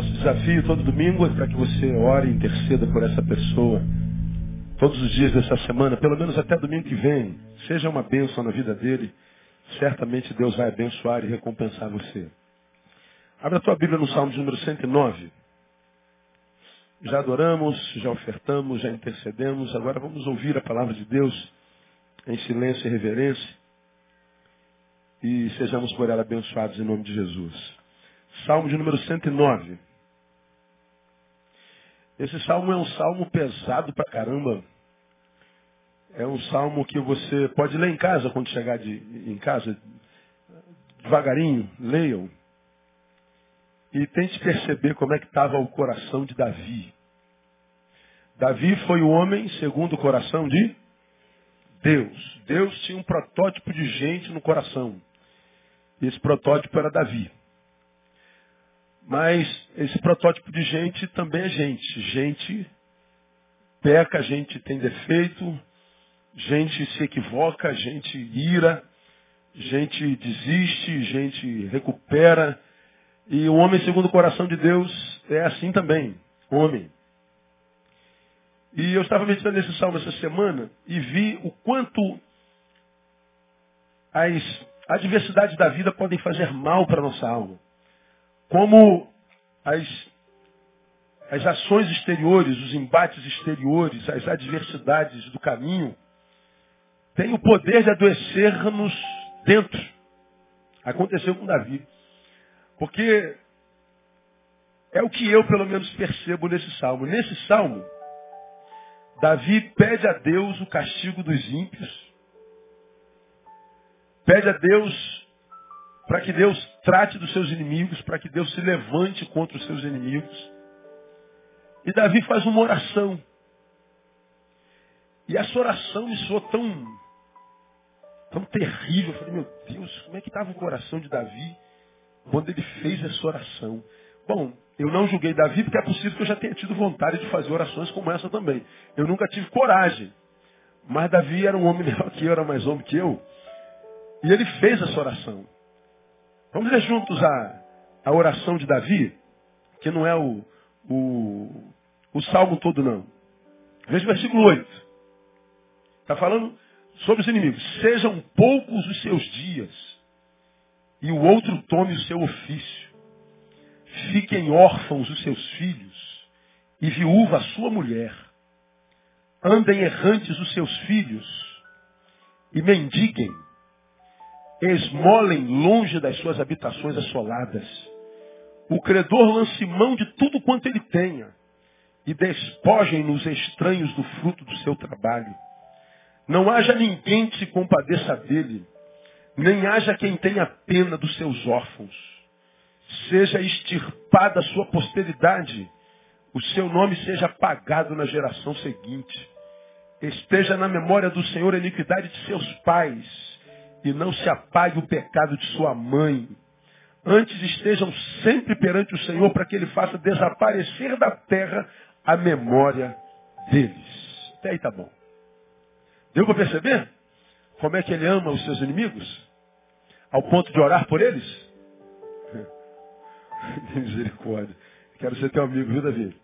Nosso desafio todo domingo é para que você ore e interceda por essa pessoa. Todos os dias dessa semana, pelo menos até domingo que vem. Seja uma bênção na vida dele. Certamente Deus vai abençoar e recompensar você. Abra a tua Bíblia no Salmo de número 109. Já adoramos, já ofertamos, já intercedemos. Agora vamos ouvir a palavra de Deus em silêncio e reverência. E sejamos por ela abençoados em nome de Jesus. Salmo de número 109. Esse salmo é um salmo pesado pra caramba. É um salmo que você pode ler em casa quando chegar de, em casa. Devagarinho, leiam. E tente perceber como é que estava o coração de Davi. Davi foi o homem segundo o coração de Deus. Deus tinha um protótipo de gente no coração. Esse protótipo era Davi. Mas esse protótipo de gente também é gente. Gente peca, gente tem defeito, gente se equivoca, gente ira, gente desiste, gente recupera. E o homem segundo o coração de Deus é assim também, homem. E eu estava meditando nesse salmo essa semana e vi o quanto as adversidades da vida podem fazer mal para a nossa alma como as, as ações exteriores, os embates exteriores, as adversidades do caminho, têm o poder de adoecer-nos dentro. Aconteceu com Davi. Porque é o que eu, pelo menos, percebo nesse salmo. Nesse salmo, Davi pede a Deus o castigo dos ímpios. Pede a Deus para que Deus trate dos seus inimigos, para que Deus se levante contra os seus inimigos. E Davi faz uma oração. E essa oração me soou tão, tão terrível. Eu falei, meu Deus, como é que estava o coração de Davi quando ele fez essa oração? Bom, eu não julguei Davi porque é possível que eu já tenha tido vontade de fazer orações como essa também. Eu nunca tive coragem. Mas Davi era um homem melhor que eu, era mais homem que eu. E ele fez essa oração. Vamos ler juntos a, a oração de Davi, que não é o, o, o salmo todo, não. Veja o versículo 8. Está falando sobre os inimigos. Sejam poucos os seus dias, e o outro tome o seu ofício. Fiquem órfãos os seus filhos, e viúva a sua mulher. Andem errantes os seus filhos, e mendiguem esmolem longe das suas habitações assoladas. O credor lance mão de tudo quanto ele tenha e despojem nos estranhos do fruto do seu trabalho. Não haja ninguém que se compadeça dele, nem haja quem tenha pena dos seus órfãos. Seja extirpada a sua posteridade, o seu nome seja apagado na geração seguinte. Esteja na memória do Senhor a iniquidade de seus pais e não se apague o pecado de sua mãe. Antes estejam sempre perante o Senhor para que Ele faça desaparecer da terra a memória deles. Até aí tá bom. Deu para perceber como é que Ele ama os seus inimigos? Ao ponto de orar por eles? Misericórdia. Quero ser teu amigo, viu, Davi?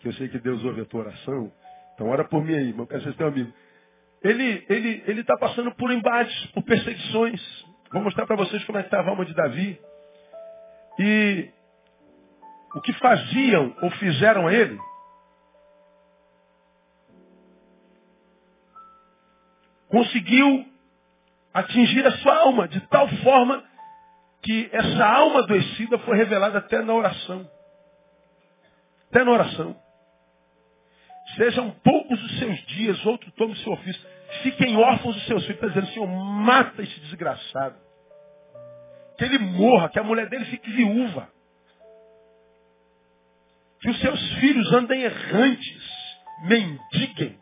Que eu sei que Deus ouve a tua oração. Então ora por mim aí, mas eu quero ser teu amigo ele ele ele está passando por embates, por perseguições. Vou mostrar para vocês como é que estava a alma de Davi. E o que faziam ou fizeram a ele conseguiu atingir a sua alma de tal forma que essa alma adoecida foi revelada até na oração. Até na oração. Sejam poucos os seus dias, outro tome o seu ofício. Fiquem órfãos os seus filhos. Está dizendo, Senhor, mata esse desgraçado. Que ele morra, que a mulher dele fique viúva. Que os seus filhos andem errantes, mendiguem,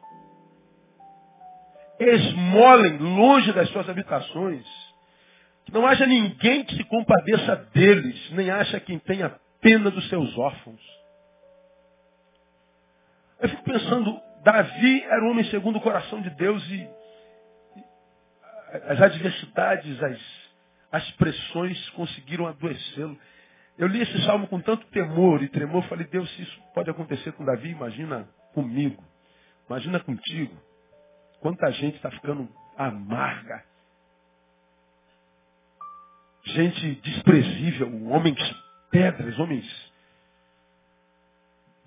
esmolem longe das suas habitações. Que não haja ninguém que se compadeça deles, nem haja quem tenha pena dos seus órfãos. Eu fico pensando, Davi era um homem segundo o coração de Deus e as adversidades, as, as pressões conseguiram adoecê-lo. eu li esse salmo com tanto temor e tremor, falei, Deus, se isso pode acontecer com Davi, imagina comigo, imagina contigo. Quanta gente está ficando amarga. Gente desprezível, homens pedras, homens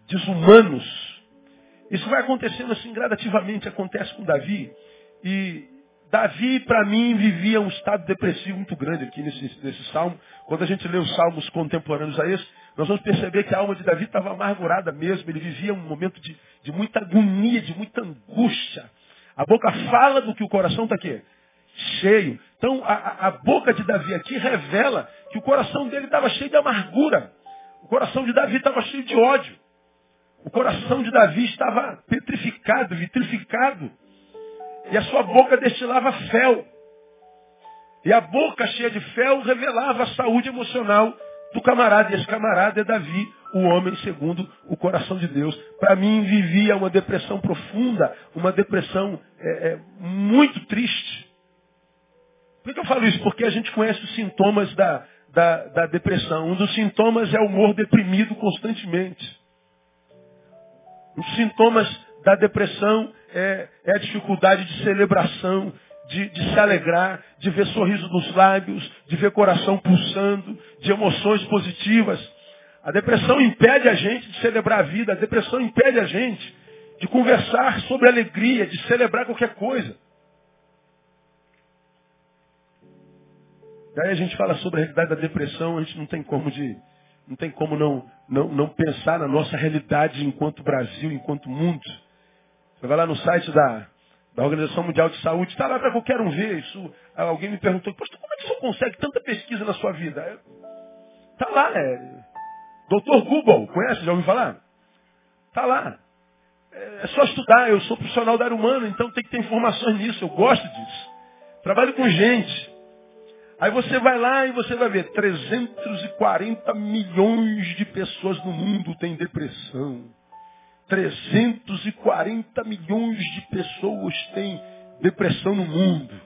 desumanos. Isso vai acontecendo assim gradativamente, acontece com Davi. E Davi, para mim, vivia um estado depressivo muito grande aqui nesse, nesse salmo. Quando a gente lê os salmos contemporâneos a esse, nós vamos perceber que a alma de Davi estava amargurada mesmo. Ele vivia um momento de, de muita agonia, de muita angústia. A boca fala do que o coração está aqui, cheio. Então, a, a boca de Davi aqui revela que o coração dele estava cheio de amargura. O coração de Davi estava cheio de ódio. O coração de Davi estava petrificado, vitrificado. E a sua boca destilava fel. E a boca cheia de fel revelava a saúde emocional do camarada. E esse camarada é Davi, o homem segundo o coração de Deus. Para mim, vivia uma depressão profunda, uma depressão é, é, muito triste. Por que eu falo isso? Porque a gente conhece os sintomas da, da, da depressão. Um dos sintomas é o humor deprimido constantemente. Os sintomas da depressão é, é a dificuldade de celebração, de, de, se alegrar, de ver sorriso nos lábios, de ver coração pulsando, de emoções positivas. A depressão impede a gente de celebrar a vida, a depressão impede a gente de conversar sobre alegria, de celebrar qualquer coisa. Daí a gente fala sobre a realidade da depressão, a gente não tem como de, não tem como não, não, não pensar na nossa realidade enquanto Brasil, enquanto mundo. Você vai lá no site da, da Organização Mundial de Saúde, está lá para qualquer um ver isso. Alguém me perguntou, pastor, como é que você consegue tanta pesquisa na sua vida? Está lá, é. Doutor Google, conhece? Já ouviu falar? Está lá. É, é só estudar, eu sou profissional da área humana, então tem que ter informações nisso, eu gosto disso. Trabalho com gente. Aí você vai lá e você vai ver, 340 milhões de pessoas no mundo têm depressão. 340 milhões de pessoas têm depressão no mundo.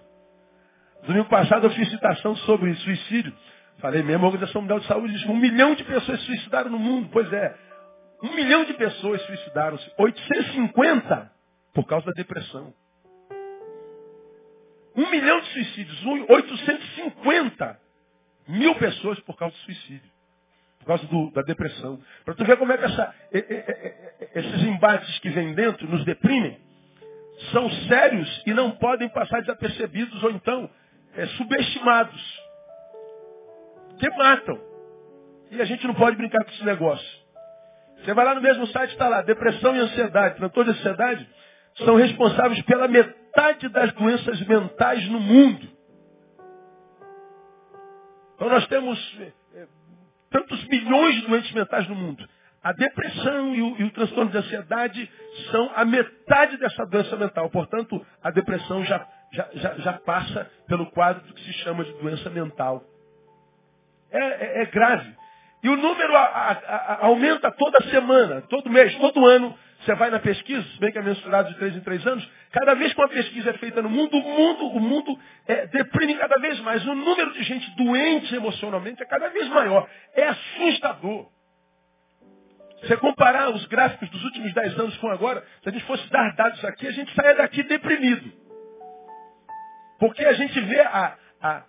Domingo passado eu fiz citação sobre suicídio. Falei mesmo, a Organização Mundial de Saúde diz que um milhão de pessoas se suicidaram no mundo. Pois é, um milhão de pessoas suicidaram-se. 850 por causa da depressão. Um milhão de suicídios. 850 mil pessoas por causa do suicídio por causa do, da depressão. Para tu ver como é que essa, esses embates que vêm dentro nos deprimem, são sérios e não podem passar desapercebidos ou então é, subestimados. Que matam. E a gente não pode brincar com esse negócio. Você vai lá no mesmo site, está lá, depressão e ansiedade, transtorno de ansiedade, são responsáveis pela metade das doenças mentais no mundo. Então nós temos tantos milhões de doentes mentais no mundo. A depressão e o, e o, transtorno de ansiedade são a metade dessa doença mental. Portanto, a depressão já, já, já, já passa pelo quadro do que se chama de doença mental. É, é, é grave. E o número a, a, a, aumenta toda semana, todo mês, todo ano. Você vai na pesquisa, se bem que é mensurado de três em três anos, cada vez que uma pesquisa é feita no mundo, o mundo, o mundo é, deprime cada vez mais. O número de gente doente emocionalmente é cada vez maior. É assustador. Você comparar os gráficos dos últimos dez anos com agora, se a gente fosse dar dados aqui, a gente saia daqui deprimido. Porque a gente vê a, a,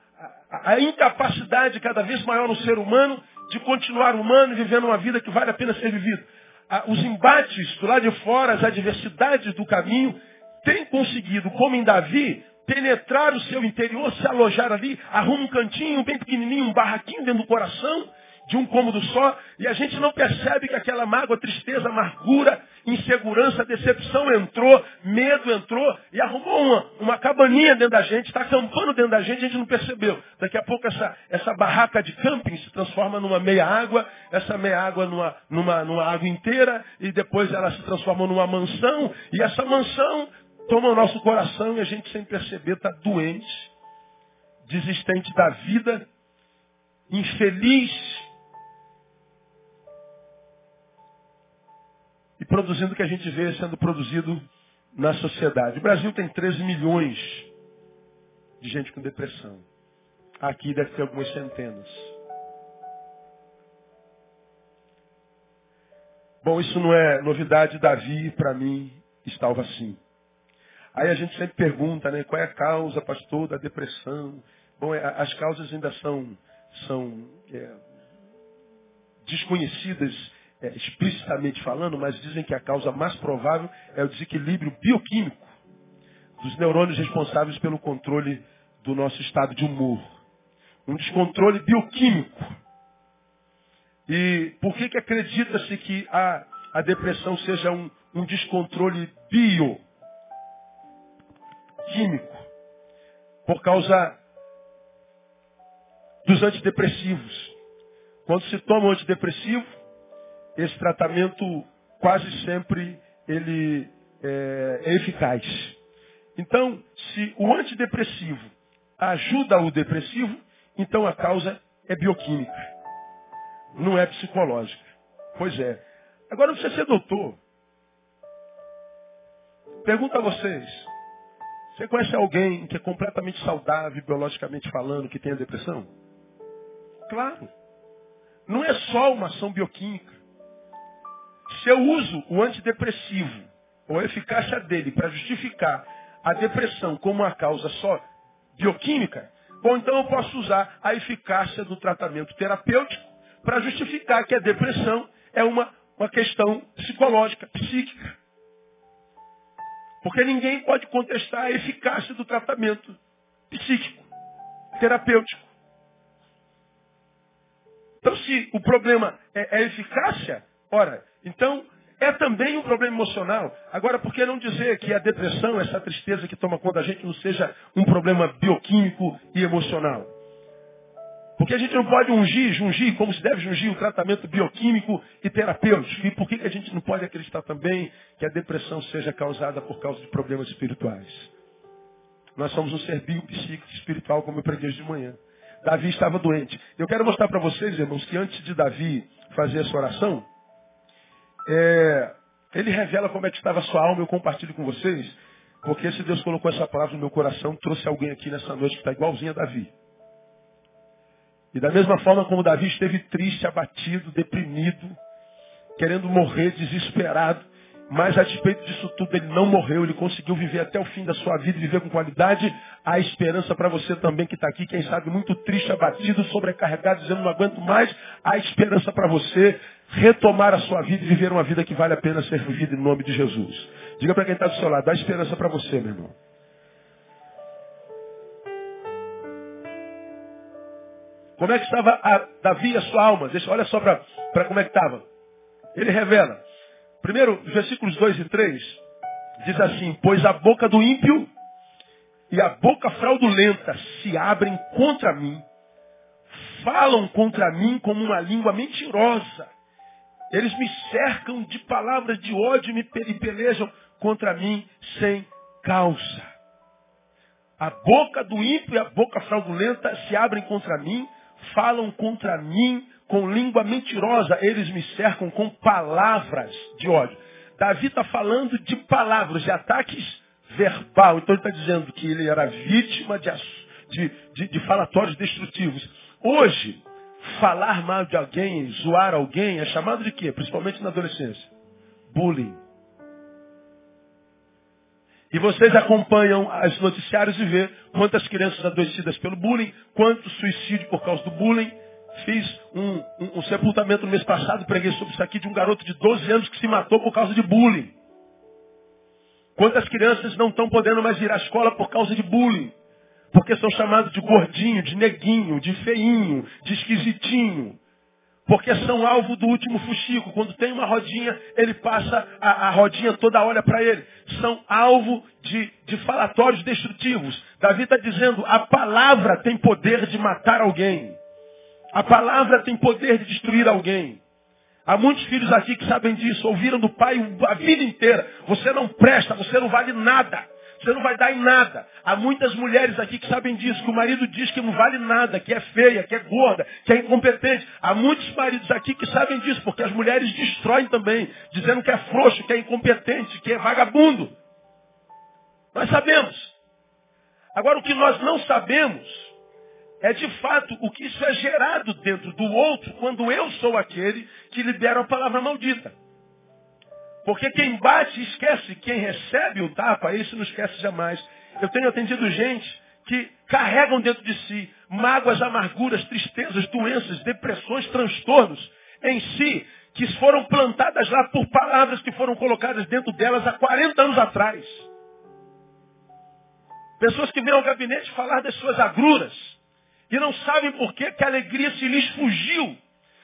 a, a incapacidade cada vez maior no ser humano de continuar humano e vivendo uma vida que vale a pena ser vivida os embates do lado de fora, as adversidades do caminho, têm conseguido, como em Davi, penetrar o seu interior, se alojar ali, arruma um cantinho bem pequenininho, um barraquinho dentro do coração, de um cômodo só, e a gente não percebe que aquela mágoa, tristeza, amargura, insegurança, decepção entrou, medo entrou e arrumou uma, uma cabaninha dentro da gente, está acampando dentro da gente, a gente não percebeu. Daqui a pouco essa, essa barraca de camping se transforma numa meia água, essa meia água numa, numa, numa água inteira, e depois ela se transforma numa mansão, e essa mansão toma o nosso coração e a gente sem perceber está doente, desistente da vida, infeliz, produzindo o que a gente vê sendo produzido na sociedade. O Brasil tem 13 milhões de gente com depressão. Aqui deve ter algumas centenas. Bom, isso não é novidade, Davi, para mim, estava assim. Aí a gente sempre pergunta, né, qual é a causa, pastor, da depressão? Bom, é, as causas ainda são, são é, desconhecidas é, explicitamente falando, mas dizem que a causa mais provável é o desequilíbrio bioquímico dos neurônios responsáveis pelo controle do nosso estado de humor. Um descontrole bioquímico. E por que, que acredita-se que a, a depressão seja um, um descontrole bioquímico? Por causa dos antidepressivos. Quando se toma um antidepressivo, esse tratamento quase sempre ele é, é eficaz. Então, se o antidepressivo ajuda o depressivo, então a causa é bioquímica, não é psicológica. Pois é. Agora precisa ser doutor. Pergunta a vocês. Você conhece alguém que é completamente saudável, biologicamente falando, que tenha depressão? Claro. Não é só uma ação bioquímica. Se eu uso o antidepressivo, ou a eficácia dele, para justificar a depressão como uma causa só bioquímica, bom, então eu posso usar a eficácia do tratamento terapêutico para justificar que a depressão é uma, uma questão psicológica, psíquica. Porque ninguém pode contestar a eficácia do tratamento psíquico, terapêutico. Então, se o problema é, é eficácia, ora, então é também um problema emocional. Agora, por que não dizer que a depressão, essa tristeza que toma conta da gente, não seja um problema bioquímico e emocional? Porque a gente não pode ungir, jungir, como se deve jungir o tratamento bioquímico e terapêutico. E por que a gente não pode acreditar também que a depressão seja causada por causa de problemas espirituais? Nós somos um ser biopsíquico espiritual, como eu preguei de manhã. Davi estava doente. Eu quero mostrar para vocês, irmãos, que antes de Davi fazer essa oração, é, ele revela como é que estava a sua alma, eu compartilho com vocês, porque se Deus colocou essa palavra no meu coração, trouxe alguém aqui nessa noite que está igualzinho a Davi. E da mesma forma como Davi esteve triste, abatido, deprimido, querendo morrer, desesperado, mas a despeito disso tudo, ele não morreu, ele conseguiu viver até o fim da sua vida, viver com qualidade. Há esperança para você também que está aqui, quem sabe muito triste, abatido, sobrecarregado, dizendo não aguento mais. Há esperança para você retomar a sua vida e viver uma vida que vale a pena ser vivida em nome de Jesus. Diga para quem está do seu lado, dá esperança para você, meu irmão. Como é que estava a Davi, a sua alma? Deixa, olha só para como é que estava. Ele revela. Primeiro, versículos 2 e 3, diz assim, pois a boca do ímpio e a boca fraudulenta se abrem contra mim, falam contra mim como uma língua mentirosa. Eles me cercam de palavras de ódio e me pelejam contra mim sem causa. A boca do ímpio e a boca fraudulenta se abrem contra mim, falam contra mim com língua mentirosa, eles me cercam com palavras de ódio. Davi está falando de palavras, de ataques verbal. Então ele está dizendo que ele era vítima de, de, de, de falatórios destrutivos. Hoje, falar mal de alguém, zoar alguém, é chamado de quê? Principalmente na adolescência. Bullying. E vocês acompanham os noticiários e vê quantas crianças adoecidas pelo bullying, quanto suicídio por causa do bullying, Fiz um, um, um, sepultamento no mês passado, preguei sobre isso aqui, de um garoto de 12 anos que se matou por causa de bullying. Quantas crianças não estão podendo mais ir à escola por causa de bullying? Porque são chamados de gordinho, de neguinho, de feinho, de esquisitinho. Porque são alvo do último fuxico. Quando tem uma rodinha, ele passa, a, a rodinha toda olha para ele. São alvo de, de falatórios destrutivos. Davi está dizendo, a palavra tem poder de matar alguém. A palavra tem poder de destruir alguém. Há muitos filhos aqui que sabem disso, ouviram do pai a vida inteira. Você não presta, você não vale nada. Você não vai dar em nada. Há muitas mulheres aqui que sabem disso, que o marido diz que não vale nada, que é feia, que é gorda, que é incompetente. Há muitos maridos aqui que sabem disso, porque as mulheres destroem também, dizendo que é frouxo, que é incompetente, que é vagabundo. Nós sabemos. Agora, o que nós não sabemos é de fato o que isso é gerado dentro do outro quando eu sou aquele que libera a palavra maldita. Porque quem bate esquece, quem recebe o tapa, esse não esquece jamais. Eu tenho atendido gente que carregam dentro de si mágoas, amarguras, tristezas, doenças, depressões, transtornos em si, que foram plantadas lá por palavras que foram colocadas dentro delas há 40 anos atrás. Pessoas que vêm ao gabinete falar das suas agruras e não sabem por que a alegria se lhes fugiu.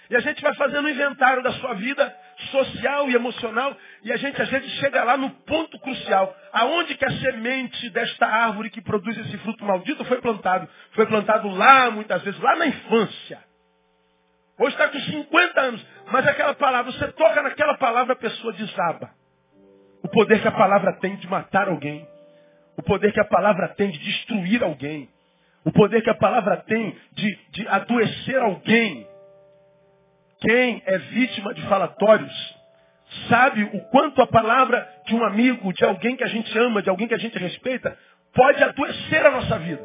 E a gente vai fazendo um inventário da sua vida social e emocional e a gente às vezes chega lá no ponto crucial. Aonde que a semente desta árvore que produz esse fruto maldito foi plantado? Foi plantado lá, muitas vezes, lá na infância. Hoje está com 50 anos, mas aquela palavra, você toca naquela palavra, a pessoa desaba. O poder que a palavra tem de matar alguém. O poder que a palavra tem de destruir alguém. O poder que a palavra tem de, de adoecer alguém. Quem é vítima de falatórios sabe o quanto a palavra de um amigo, de alguém que a gente ama, de alguém que a gente respeita, pode adoecer a nossa vida.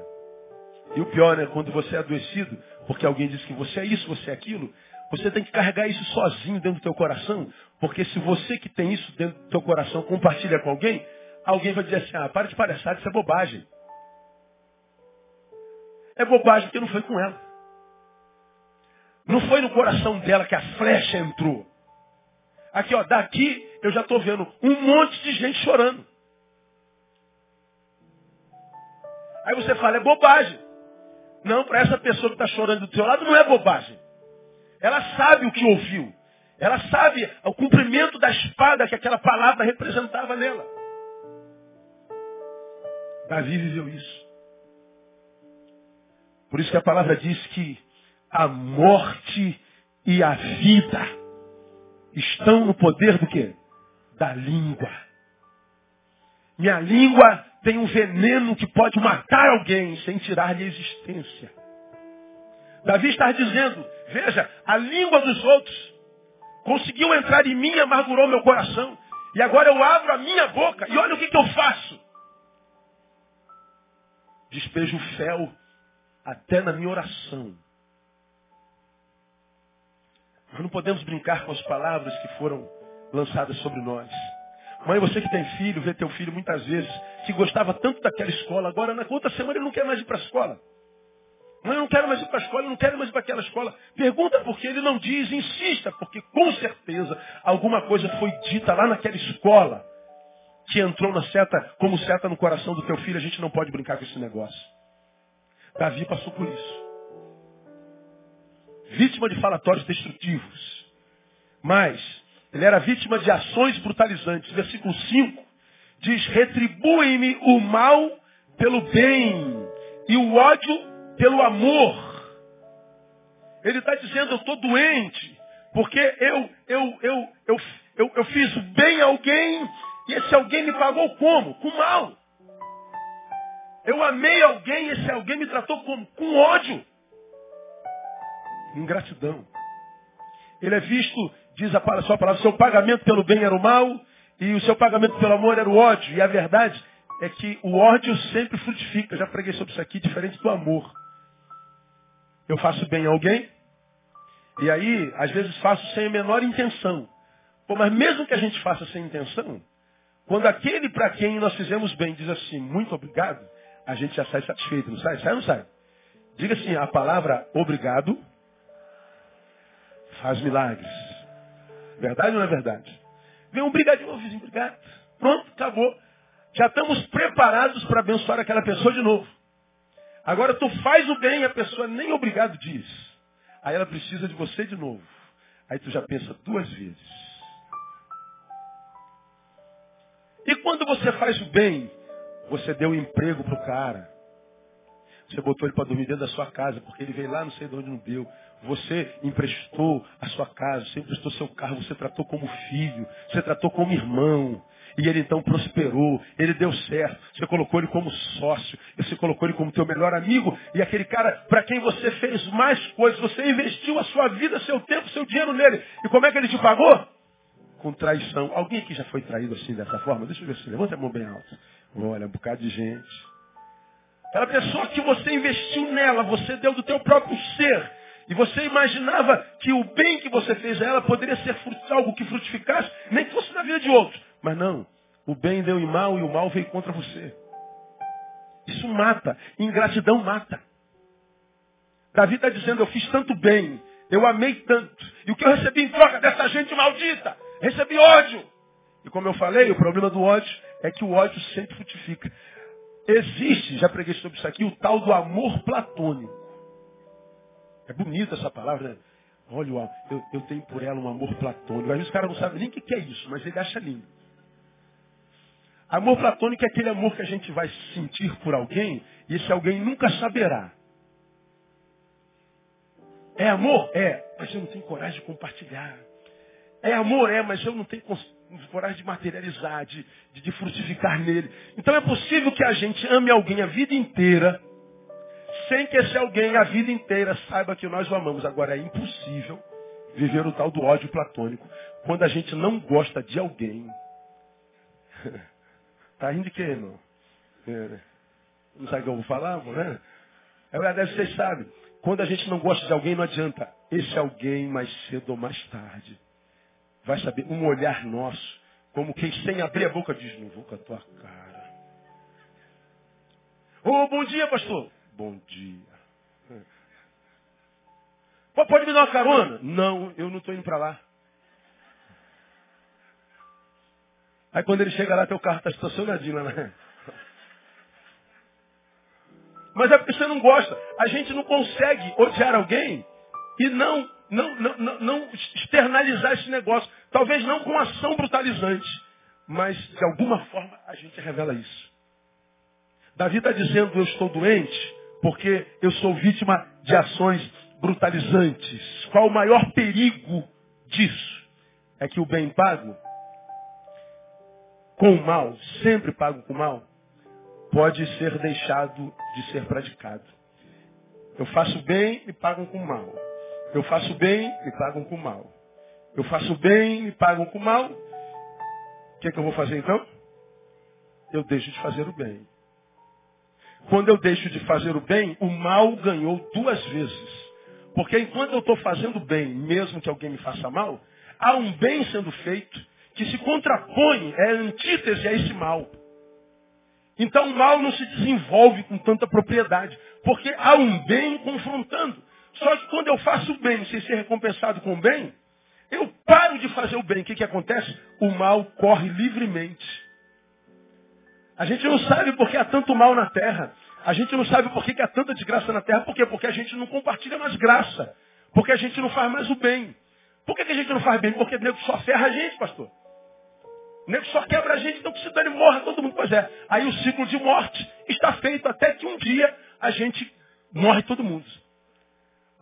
E o pior é quando você é adoecido, porque alguém diz que você é isso, você é aquilo, você tem que carregar isso sozinho dentro do teu coração, porque se você que tem isso dentro do teu coração compartilha com alguém, alguém vai dizer assim, ah, para de palhaçada, isso é bobagem. É bobagem porque não foi com ela. Não foi no coração dela que a flecha entrou. Aqui, ó, daqui eu já estou vendo um monte de gente chorando. Aí você fala, é bobagem. Não, para essa pessoa que está chorando do teu lado não é bobagem. Ela sabe o que ouviu. Ela sabe o cumprimento da espada que aquela palavra representava nela. Davi viveu isso. Por isso que a palavra diz que a morte e a vida estão no poder do quê? Da língua. Minha língua tem um veneno que pode matar alguém sem tirar-lhe a existência. Davi está dizendo, veja, a língua dos outros conseguiu entrar em mim e amargurou meu coração. E agora eu abro a minha boca e olha o que, que eu faço. Despejo fel até na minha oração. Nós não podemos brincar com as palavras que foram lançadas sobre nós. Mãe, você que tem filho, vê teu filho muitas vezes, que gostava tanto daquela escola, agora na outra semana ele não quer mais ir para a escola. Mãe, eu não quero mais ir para a escola, eu não quero mais ir para aquela escola. Pergunta por que ele não diz, insista, porque com certeza alguma coisa foi dita lá naquela escola que entrou na seta, como seta no coração do teu filho, a gente não pode brincar com esse negócio. Davi passou por isso vítima de falatórios destrutivos. Mas ele era vítima de ações brutalizantes. Versículo 5 diz: Retribui-me o mal pelo bem e o ódio pelo amor. Ele está dizendo: Eu estou doente, porque eu, eu, eu, eu, eu, eu fiz bem a alguém e esse alguém me pagou como? Com mal. Eu amei alguém e esse alguém me tratou? Com ódio ingratidão. Ele é visto, diz a sua palavra, seu pagamento pelo bem era o mal e o seu pagamento pelo amor era o ódio. E a verdade é que o ódio sempre frutifica. Já preguei sobre isso aqui, diferente do amor. Eu faço bem a alguém e aí, às vezes, faço sem a menor intenção. Pô, mas mesmo que a gente faça sem intenção, quando aquele para quem nós fizemos bem diz assim, muito obrigado, a gente já sai satisfeito, não sai? Sai ou não sai? Diga assim, a palavra obrigado faz milagres. Verdade ou não é verdade? Vem um brigadinho, vizinho, obrigado. Pronto, acabou. Já estamos preparados para abençoar aquela pessoa de novo. Agora tu faz o bem e a pessoa nem obrigado diz. Aí ela precisa de você de novo. Aí tu já pensa duas vezes. E quando você faz o bem, você deu emprego para o cara. Você botou ele para dormir dentro da sua casa, porque ele veio lá, não sei de onde não deu. Você emprestou a sua casa, você emprestou seu carro, você tratou como filho, você tratou como irmão. E ele então prosperou, ele deu certo. Você colocou ele como sócio, você colocou ele como teu melhor amigo. E aquele cara para quem você fez mais coisas, você investiu a sua vida, seu tempo, seu dinheiro nele. E como é que ele te pagou? Com traição. Alguém aqui já foi traído assim, dessa forma? Deixa eu ver se levanta a mão bem alta. Olha, um bocado de gente. Aquela pessoa que você investiu nela, você deu do teu próprio ser. E você imaginava que o bem que você fez a ela poderia ser algo que frutificasse, nem que fosse na vida de outros. Mas não. O bem deu em mal e o mal veio contra você. Isso mata. Ingratidão mata. Davi está dizendo, eu fiz tanto bem, eu amei tanto. E o que eu recebi em troca dessa gente maldita? Recebi ódio. E como eu falei, o problema do ódio é que o ódio sempre frutifica. Existe, já preguei sobre isso aqui, o tal do amor platônico. É bonita essa palavra, né? Olha, eu, eu tenho por ela um amor platônico. Às vezes o cara não sabe nem o que é isso, mas ele acha lindo. Amor platônico é aquele amor que a gente vai sentir por alguém e esse alguém nunca saberá. É amor? É, mas eu não tenho coragem de compartilhar. É amor? É, mas eu não tenho coragem de materializar, de, de, de frutificar nele. Então é possível que a gente ame alguém a vida inteira, sem que esse alguém a vida inteira saiba que nós o amamos. Agora é impossível viver o tal do ódio platônico quando a gente não gosta de alguém. tá rindo de quê, irmão? É, né? Não sabe o que eu vou falar, né? É verdade, vocês sabem. Quando a gente não gosta de alguém, não adianta. Esse alguém, mais cedo ou mais tarde, vai saber um olhar nosso, como quem sem abrir a boca diz, não vou com a tua cara. Ô, oh, bom dia, pastor. Bom dia. Pô, pode me dar uma carona? Não, eu não estou indo para lá. Aí quando ele chega lá, teu carro está estacionadinho lá, né? Mas é porque você não gosta. A gente não consegue odiar alguém e não, não, não, não, externalizar esse negócio. Talvez não com ação brutalizante, mas de alguma forma a gente revela isso. Davi está dizendo, eu estou doente porque eu sou vítima de ações brutalizantes. Qual o maior perigo disso? É que o bem pago com o mal, sempre pago com o mal, pode ser deixado de ser praticado. Eu faço bem, me pagam com mal. Eu faço bem, me pagam com mal. Eu faço bem, me pagam com mal. O que, é que eu vou fazer então? Eu deixo de fazer o bem. Quando eu deixo de fazer o bem, o mal ganhou duas vezes. Porque enquanto eu estou fazendo bem, mesmo que alguém me faça mal, há um bem sendo feito que se contrapõe, é antítese a esse mal. Então o mal não se desenvolve com tanta propriedade, porque há um bem confrontando. Só que quando eu faço o bem sem ser recompensado com o bem, eu paro de fazer o bem. O que, que acontece? O mal corre livremente. A gente não sabe por que há tanto mal na terra. A gente não sabe por que, que há tanta desgraça na terra. Por quê? Porque a gente não compartilha mais graça. Porque a gente não faz mais o bem. Por que, que a gente não faz bem? Porque Deus só ferra a gente, pastor. O nego só quebra a gente, então que se dane morra todo mundo. Pois é. Aí o ciclo de morte está feito até que um dia a gente morre todo mundo.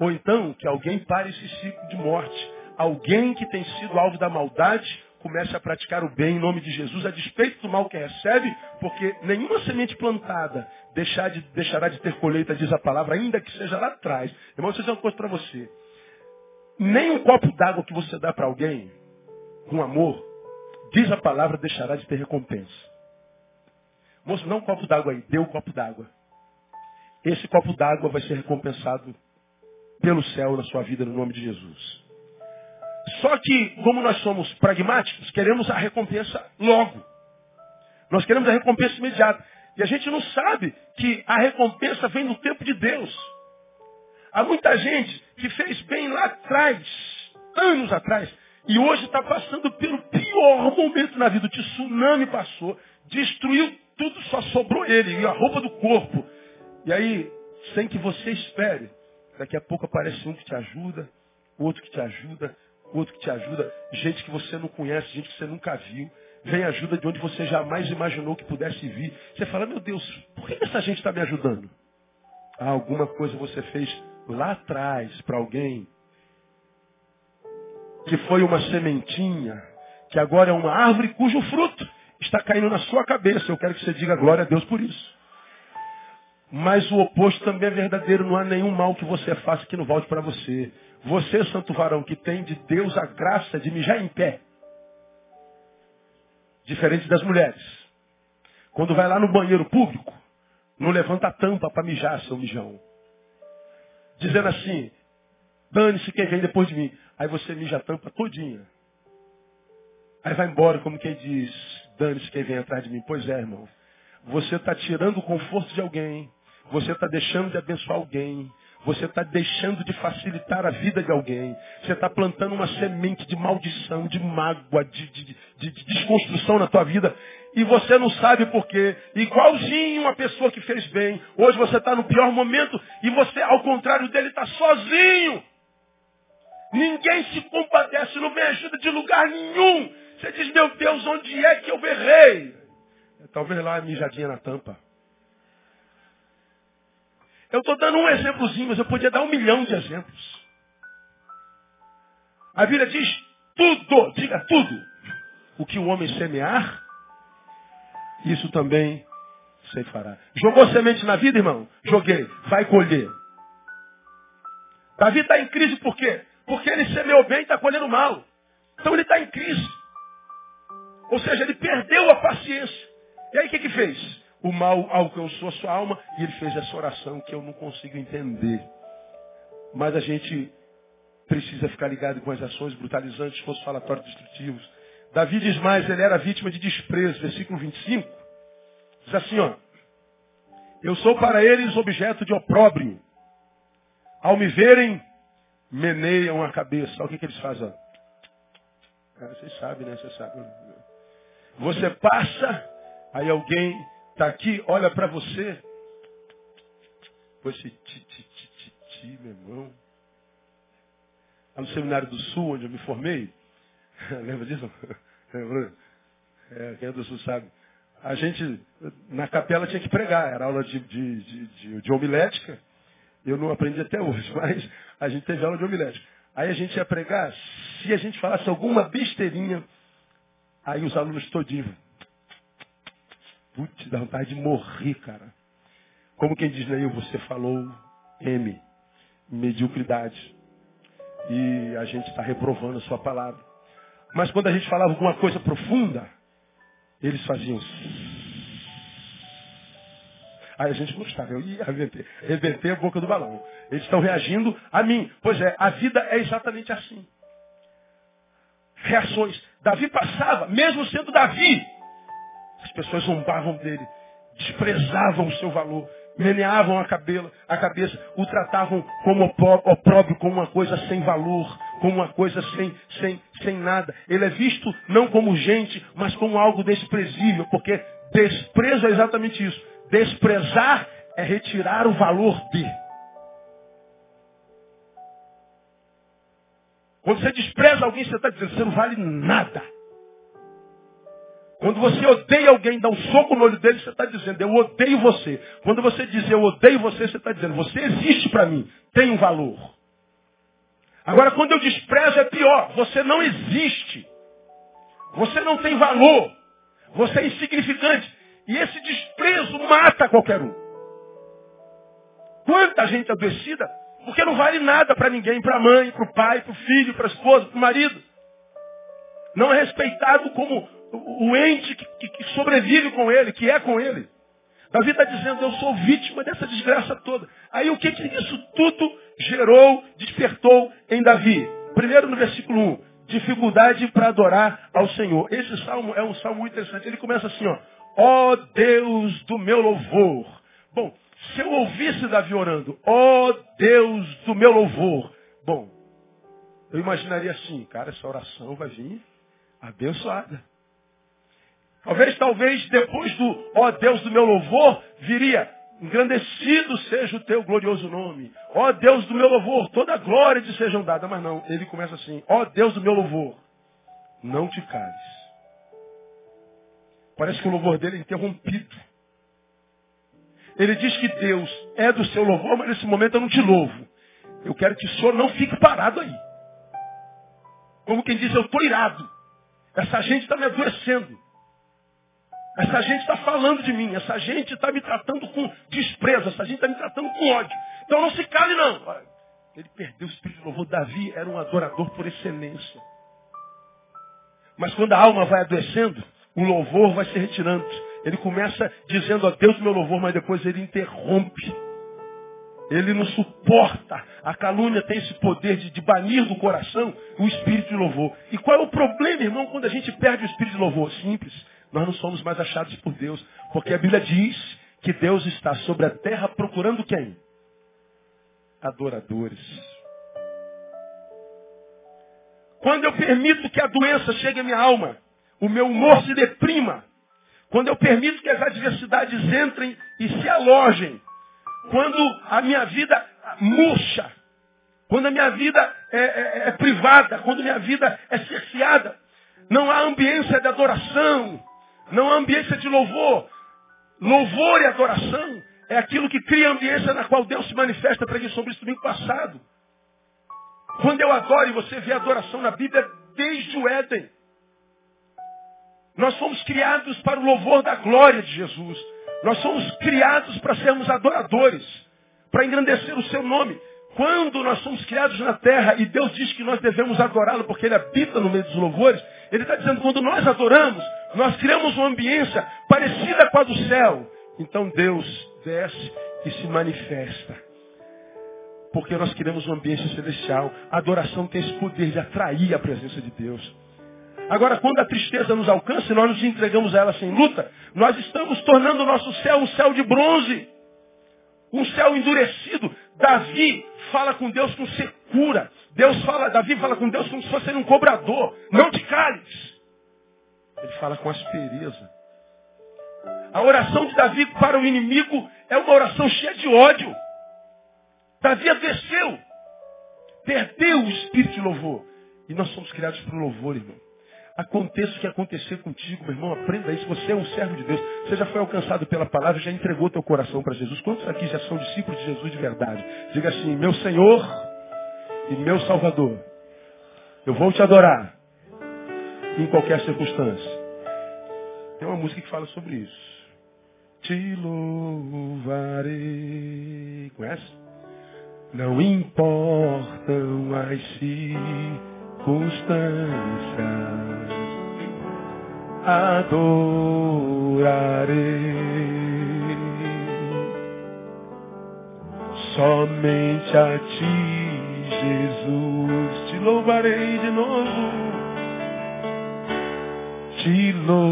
Ou então que alguém pare esse ciclo de morte. Alguém que tem sido alvo da maldade comece a praticar o bem em nome de Jesus, a despeito do mal que recebe, porque nenhuma semente plantada deixar de, deixará de ter colheita, diz a palavra, ainda que seja lá atrás. Irmão, vou dizer uma coisa para você. Nem um copo d'água que você dá para alguém, com amor, Diz a palavra, deixará de ter recompensa. Moço, não um copo d'água aí, dê um copo d'água. Esse copo d'água vai ser recompensado pelo céu na sua vida, no nome de Jesus. Só que, como nós somos pragmáticos, queremos a recompensa logo. Nós queremos a recompensa imediata. E a gente não sabe que a recompensa vem no tempo de Deus. Há muita gente que fez bem lá atrás, anos atrás, e hoje está passando pelo pior momento na vida. O tsunami passou, destruiu tudo, só sobrou ele e a roupa do corpo. E aí, sem que você espere, daqui a pouco aparece um que te ajuda, outro que te ajuda, outro que te ajuda, gente que você não conhece, gente que você nunca viu. Vem ajuda de onde você jamais imaginou que pudesse vir. Você fala, meu Deus, por que essa gente está me ajudando? Ah, alguma coisa você fez lá atrás para alguém que foi uma sementinha, que agora é uma árvore cujo fruto está caindo na sua cabeça. Eu quero que você diga glória a Deus por isso. Mas o oposto também é verdadeiro. Não há nenhum mal que você faça que não volte para você. Você, santo varão, que tem de Deus a graça de mijar em pé. Diferente das mulheres. Quando vai lá no banheiro público, não levanta a tampa para mijar, seu mijão. Dizendo assim, Dane-se quem vem depois de mim. Aí você mija a tampa todinha. Aí vai embora, como quem diz, dane-se quem vem atrás de mim. Pois é, irmão. Você está tirando o conforto de alguém. Você está deixando de abençoar alguém. Você está deixando de facilitar a vida de alguém. Você está plantando uma semente de maldição, de mágoa, de, de, de, de, desconstrução na tua vida. E você não sabe por quê. Igualzinho uma pessoa que fez bem. Hoje você está no pior momento e você, ao contrário dele, está sozinho. Ninguém se compadece, não vem ajuda de lugar nenhum. Você diz, meu Deus, onde é que eu berrei? Talvez lá a mijadinha na tampa. Eu estou dando um exemplozinho, mas eu podia dar um milhão de exemplos. A Bíblia diz tudo, diga tudo. O que o homem semear, isso também se fará. Jogou semente na vida, irmão? Joguei. Vai colher. Davi está em crise por quê? Porque ele semeou bem e está colhendo mal. Então ele está em crise. Ou seja, ele perdeu a paciência. E aí o que, que fez? O mal alcançou a sua alma e ele fez essa oração que eu não consigo entender. Mas a gente precisa ficar ligado com as ações brutalizantes, fosse falatórios destrutivos. Davi diz mais, ele era vítima de desprezo. Versículo 25. Diz assim, ó. Eu sou para eles objeto de opróbrio. Ao me verem, meneiam a cabeça. O que, que eles fazem. Cara, vocês sabem, né? Vocês sabem. Você passa, aí alguém está aqui, olha para você. Pois ti, ti, ti, ti, meu irmão. Lá no Seminário do Sul, onde eu me formei. Lembra disso? É, quem é do Sul sabe. A gente, na capela, tinha que pregar. Era aula de, de, de, de, de homilética. Eu não aprendi até hoje, mas a gente teve aula de homilética. Aí a gente ia pregar, se a gente falasse alguma besteirinha, aí os alunos todinhos Putz, dá vontade de morrer, cara. Como quem diz, Neil, você falou M, mediocridade. E a gente está reprovando a sua palavra. Mas quando a gente falava alguma coisa profunda, eles faziam. Aí a gente gostava, eu ia arrebentei a boca do balão. Eles estão reagindo a mim. Pois é, a vida é exatamente assim. Reações. Davi passava, mesmo sendo Davi, as pessoas zombavam dele, desprezavam o seu valor, meneavam a, cabelo, a cabeça, o tratavam como opróbrio, como uma coisa sem valor, como uma coisa sem, sem, sem nada. Ele é visto não como gente, mas como algo desprezível, porque desprezo é exatamente isso. Desprezar é retirar o valor de. Quando você despreza alguém, você está dizendo, você não vale nada. Quando você odeia alguém, dá um soco no olho dele, você está dizendo, eu odeio você. Quando você diz, eu odeio você, você está dizendo, você existe para mim, tem um valor. Agora, quando eu desprezo, é pior. Você não existe. Você não tem valor. Você é insignificante. E esse desprezo mata qualquer um. Quanta gente adoecida, porque não vale nada para ninguém, para a mãe, para o pai, para o filho, para a esposa, para o marido. Não é respeitado como o ente que, que, sobrevive com ele, que é com ele. Davi está dizendo, eu sou vítima dessa desgraça toda. Aí o que, que isso tudo gerou, despertou em Davi? Primeiro no versículo 1, dificuldade para adorar ao Senhor. Esse salmo é um salmo muito interessante. Ele começa assim, ó. Ó oh Deus do meu louvor. Bom, se eu ouvisse Davi orando, ó oh Deus do meu louvor. Bom, eu imaginaria assim, cara, essa oração vai vir abençoada. Talvez, talvez, depois do ó Deus do meu louvor, viria, engrandecido seja o teu glorioso nome. Ó Deus do meu louvor, toda a glória te sejam dada. Mas não, ele começa assim, ó Deus do meu louvor, não te cales. Parece que o louvor dele é interrompido. Ele diz que Deus é do seu louvor, mas nesse momento eu não te louvo. Eu quero que o Senhor não fique parado aí. Como quem diz, eu estou irado. Essa gente está me adoecendo. Essa gente está falando de mim, essa gente está me tratando com desprezo, essa gente está me tratando com ódio. Então não se cale não. Ele perdeu o espírito de louvor. Davi era um adorador por excelência. Mas quando a alma vai adoecendo, o louvor vai se retirando. Ele começa dizendo a Deus meu louvor, mas depois ele interrompe. ele não suporta. A calúnia tem esse poder de, de banir do coração o espírito de louvor. E qual é o problema, irmão, quando a gente perde o espírito de louvor? Simples. Nós não somos mais achados por Deus. Porque a Bíblia diz que Deus está sobre a terra procurando quem? Adoradores. Quando eu permito que a doença chegue à minha alma, o meu humor se deprima, quando eu permito que as adversidades entrem e se alojem, quando a minha vida murcha, quando a minha vida é, é, é privada, quando a minha vida é cerceada, não há ambiência de adoração, não há ambiência de louvor. Louvor e adoração é aquilo que cria a ambiência na qual Deus se manifesta. Preguei sobre isso domingo passado. Quando eu adoro, e você vê adoração na Bíblia desde o Éden. Nós fomos criados para o louvor da glória de Jesus. Nós somos criados para sermos adoradores, para engrandecer o seu nome. Quando nós somos criados na terra e Deus diz que nós devemos adorá-lo porque Ele habita no meio dos louvores, Ele está dizendo quando nós adoramos, nós criamos uma ambiência parecida com a do céu. Então Deus desce e se manifesta. Porque nós queremos uma ambiência celestial. A adoração tem esse poder de atrair a presença de Deus. Agora, quando a tristeza nos alcança e nós nos entregamos a ela sem luta, nós estamos tornando o nosso céu um céu de bronze. Um céu endurecido. Davi fala com Deus com secura. Deus fala, Davi fala com Deus como se fosse um cobrador. Não te cales. Ele fala com aspereza. A oração de Davi para o inimigo é uma oração cheia de ódio. Davi adoeceu. Perdeu o espírito de louvor. E nós somos criados para o louvor, irmão. Aconteça o que acontecer contigo, meu irmão, aprenda isso. Você é um servo de Deus. Você já foi alcançado pela palavra, já entregou teu coração para Jesus. Quantos aqui já são discípulos de Jesus de verdade? Diga assim, meu Senhor e meu Salvador. Eu vou te adorar em qualquer circunstância. Tem uma música que fala sobre isso. Te louvarei. Conhece? Não importam as circunstâncias adorarei. Somente a ti, Jesus, te louvarei de novo. Te louvarei.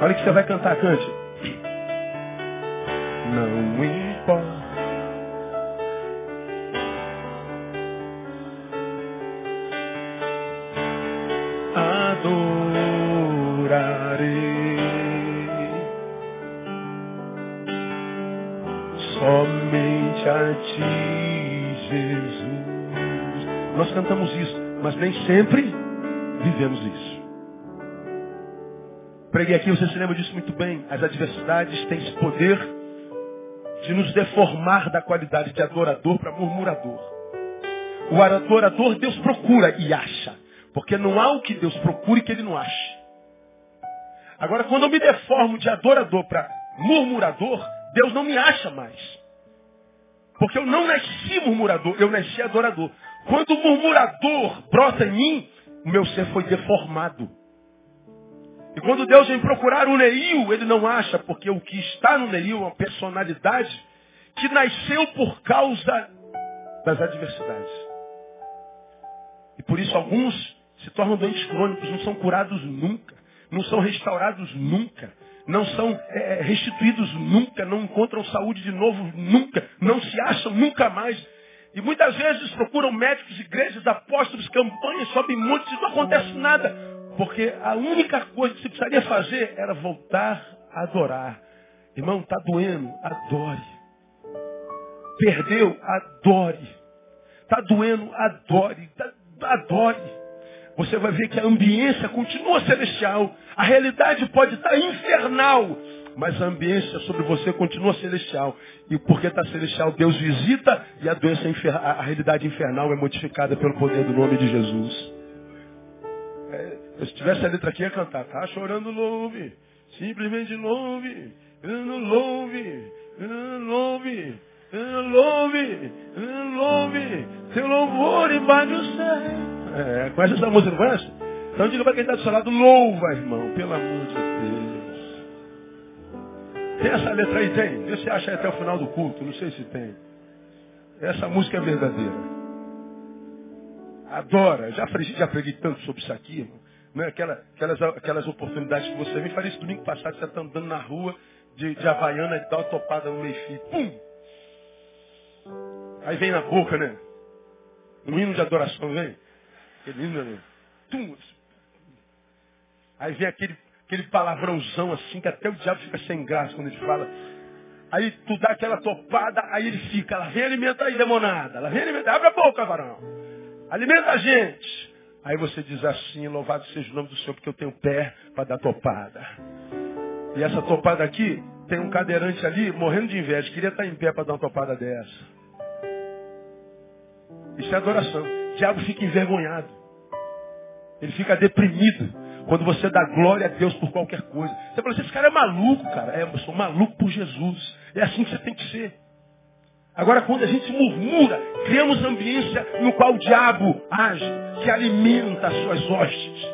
Olha que você vai cantar, cante. Não importa somente a ti, Jesus. Nós cantamos isso, mas nem sempre Preguei aqui, você se lembra disso muito bem. As adversidades têm esse poder de nos deformar da qualidade de adorador para murmurador. O adorador Deus procura e acha. Porque não há o que Deus procure que ele não ache. Agora, quando eu me deformo de adorador para murmurador, Deus não me acha mais. Porque eu não nasci murmurador, eu nasci adorador. Quando o murmurador brota em mim, o meu ser foi deformado. E quando Deus vem procurar o Neil, ele não acha, porque o que está no Neil é uma personalidade que nasceu por causa das adversidades. E por isso alguns se tornam doentes crônicos, não são curados nunca, não são restaurados nunca, não são é, é, restituídos nunca, não encontram saúde de novo nunca, não se acham nunca mais. E muitas vezes procuram médicos, igrejas, apóstolos, campanhas, sobem montes e não acontece nada. Porque a única coisa que você precisaria fazer era voltar a adorar. Irmão, está doendo? Adore. Perdeu? Adore. Está doendo? Adore. Tá, adore você vai ver que a ambiência continua celestial. A realidade pode estar infernal, mas a ambiência sobre você continua celestial. E porque está celestial, Deus visita e a doença, a realidade infernal é modificada pelo poder do nome de Jesus. Se tivesse a letra aqui, ia cantar. Tá chorando, louve. Simplesmente louve. Louve. Louve. Louve. Louve. Seu louvor invade o céu. É, conhece essa música, não conhece? Então diga para quem está do seu lado, louva, irmão, pelo amor de Deus. Tem essa letra aí? Tem. Vê se acha até o final do culto. Não sei se tem. Essa música é verdadeira. Adora. Já, já preguei tanto sobre isso aqui, irmão. Não é? Aquela, aquelas, aquelas oportunidades que você vem. Falei isso domingo passado, você está andando na rua de, de Havaiana e dá uma topada no meio fio. Pum! Aí vem na boca, né? Um hino de adoração, vem. Aquele hino, né? Aí vem aquele, aquele palavrãozão assim, que até o diabo fica sem graça quando ele fala. Aí tu dá aquela topada, aí ele fica, lá vem alimentar aí, demonada. Lá vem alimentar, abre a boca, varão. Alimenta a gente. Aí você diz assim, louvado seja o nome do Senhor, porque eu tenho pé para dar topada. E essa topada aqui, tem um cadeirante ali morrendo de inveja. Queria estar em pé para dar uma topada dessa. Isso é adoração. O diabo fica envergonhado. Ele fica deprimido. Quando você dá glória a Deus por qualquer coisa. Você fala assim, esse cara é maluco, cara. É, eu sou maluco por Jesus. É assim que você tem que ser. Agora, quando a gente murmura, criamos ambiência no qual o diabo age, que alimenta as suas hostes.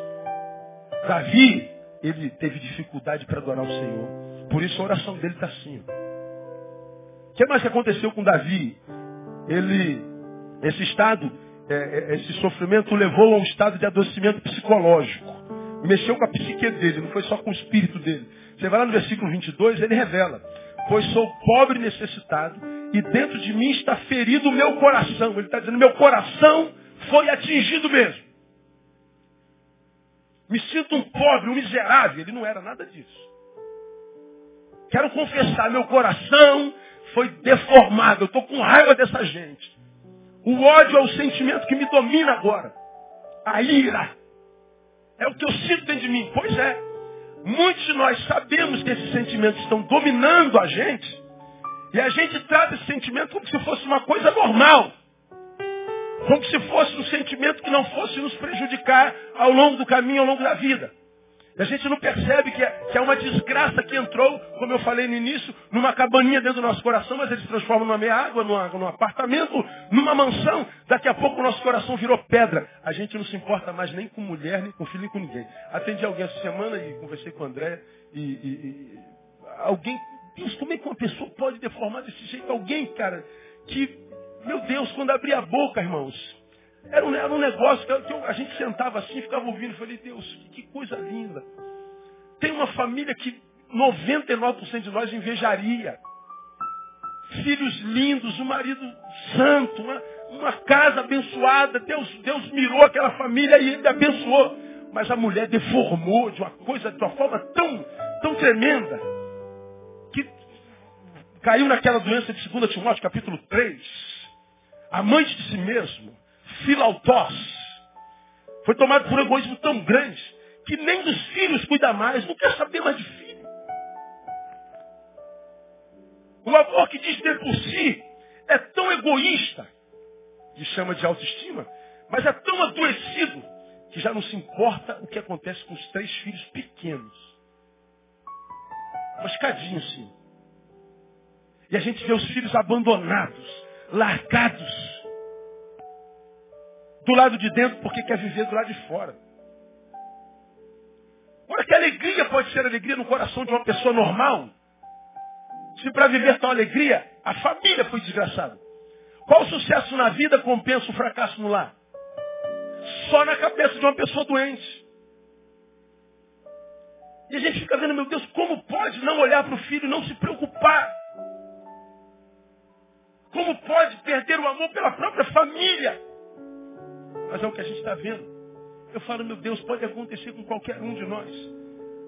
Davi, ele teve dificuldade para adorar o Senhor. Por isso a oração dele está assim. O que mais que aconteceu com Davi? Ele, esse estado, é, é, esse sofrimento levou a um estado de adoecimento psicológico. Mexeu com a psique dele, não foi só com o espírito dele. Você vai lá no versículo 22, ele revela. Pois sou pobre e necessitado, e dentro de mim está ferido o meu coração. Ele está dizendo, meu coração foi atingido mesmo. Me sinto um pobre, um miserável. Ele não era nada disso. Quero confessar, meu coração foi deformado. Eu estou com raiva dessa gente. O ódio é o sentimento que me domina agora. A ira. É o que eu sinto dentro de mim. Pois é. Muitos de nós sabemos que esses sentimentos estão dominando a gente. E a gente trata esse sentimento como se fosse uma coisa normal. Como se fosse um sentimento que não fosse nos prejudicar ao longo do caminho, ao longo da vida. E a gente não percebe que é, que é uma desgraça que entrou, como eu falei no início, numa cabaninha dentro do nosso coração, mas ele se transforma numa meia água, numa, num apartamento, numa mansão. Daqui a pouco o nosso coração virou pedra. A gente não se importa mais nem com mulher, nem com filho, nem com ninguém. Atendi alguém essa semana e conversei com o André e, e, e alguém, Deus, como é que uma pessoa pode deformar desse jeito? Alguém, cara, que, meu Deus, quando abria a boca, irmãos, era um, era um negócio que, eu, a gente sentava assim, ficava ouvindo. Falei, Deus, que coisa linda. Tem uma família que 99% de nós invejaria. Filhos lindos, um marido santo, uma, uma casa abençoada. Deus, Deus mirou aquela família e ele abençoou. Mas a mulher deformou de uma coisa, de uma forma tão, tão tremenda, que caiu naquela doença de 2 Timóteo, capítulo 3. Amante de si mesmo, filautós. Foi tomado por um egoísmo tão grande que nem dos filhos cuida mais, não quer saber mais de filho. O amor que diz ter por si é tão egoísta, que chama de autoestima, mas é tão adoecido que já não se importa o que acontece com os três filhos pequenos. Mascadinho, sim. E a gente vê os filhos abandonados, largados do lado de dentro porque quer viver do lado de fora. Ora, que alegria pode ser alegria no coração de uma pessoa normal? Se para viver tal alegria, a família foi desgraçada. Qual sucesso na vida compensa o fracasso no lar? Só na cabeça de uma pessoa doente. E a gente fica vendo, meu Deus, como pode não olhar para o filho não se preocupar? Como pode perder o amor pela própria família? Mas é o que a gente está vendo. Eu falo, meu Deus, pode acontecer com qualquer um de nós.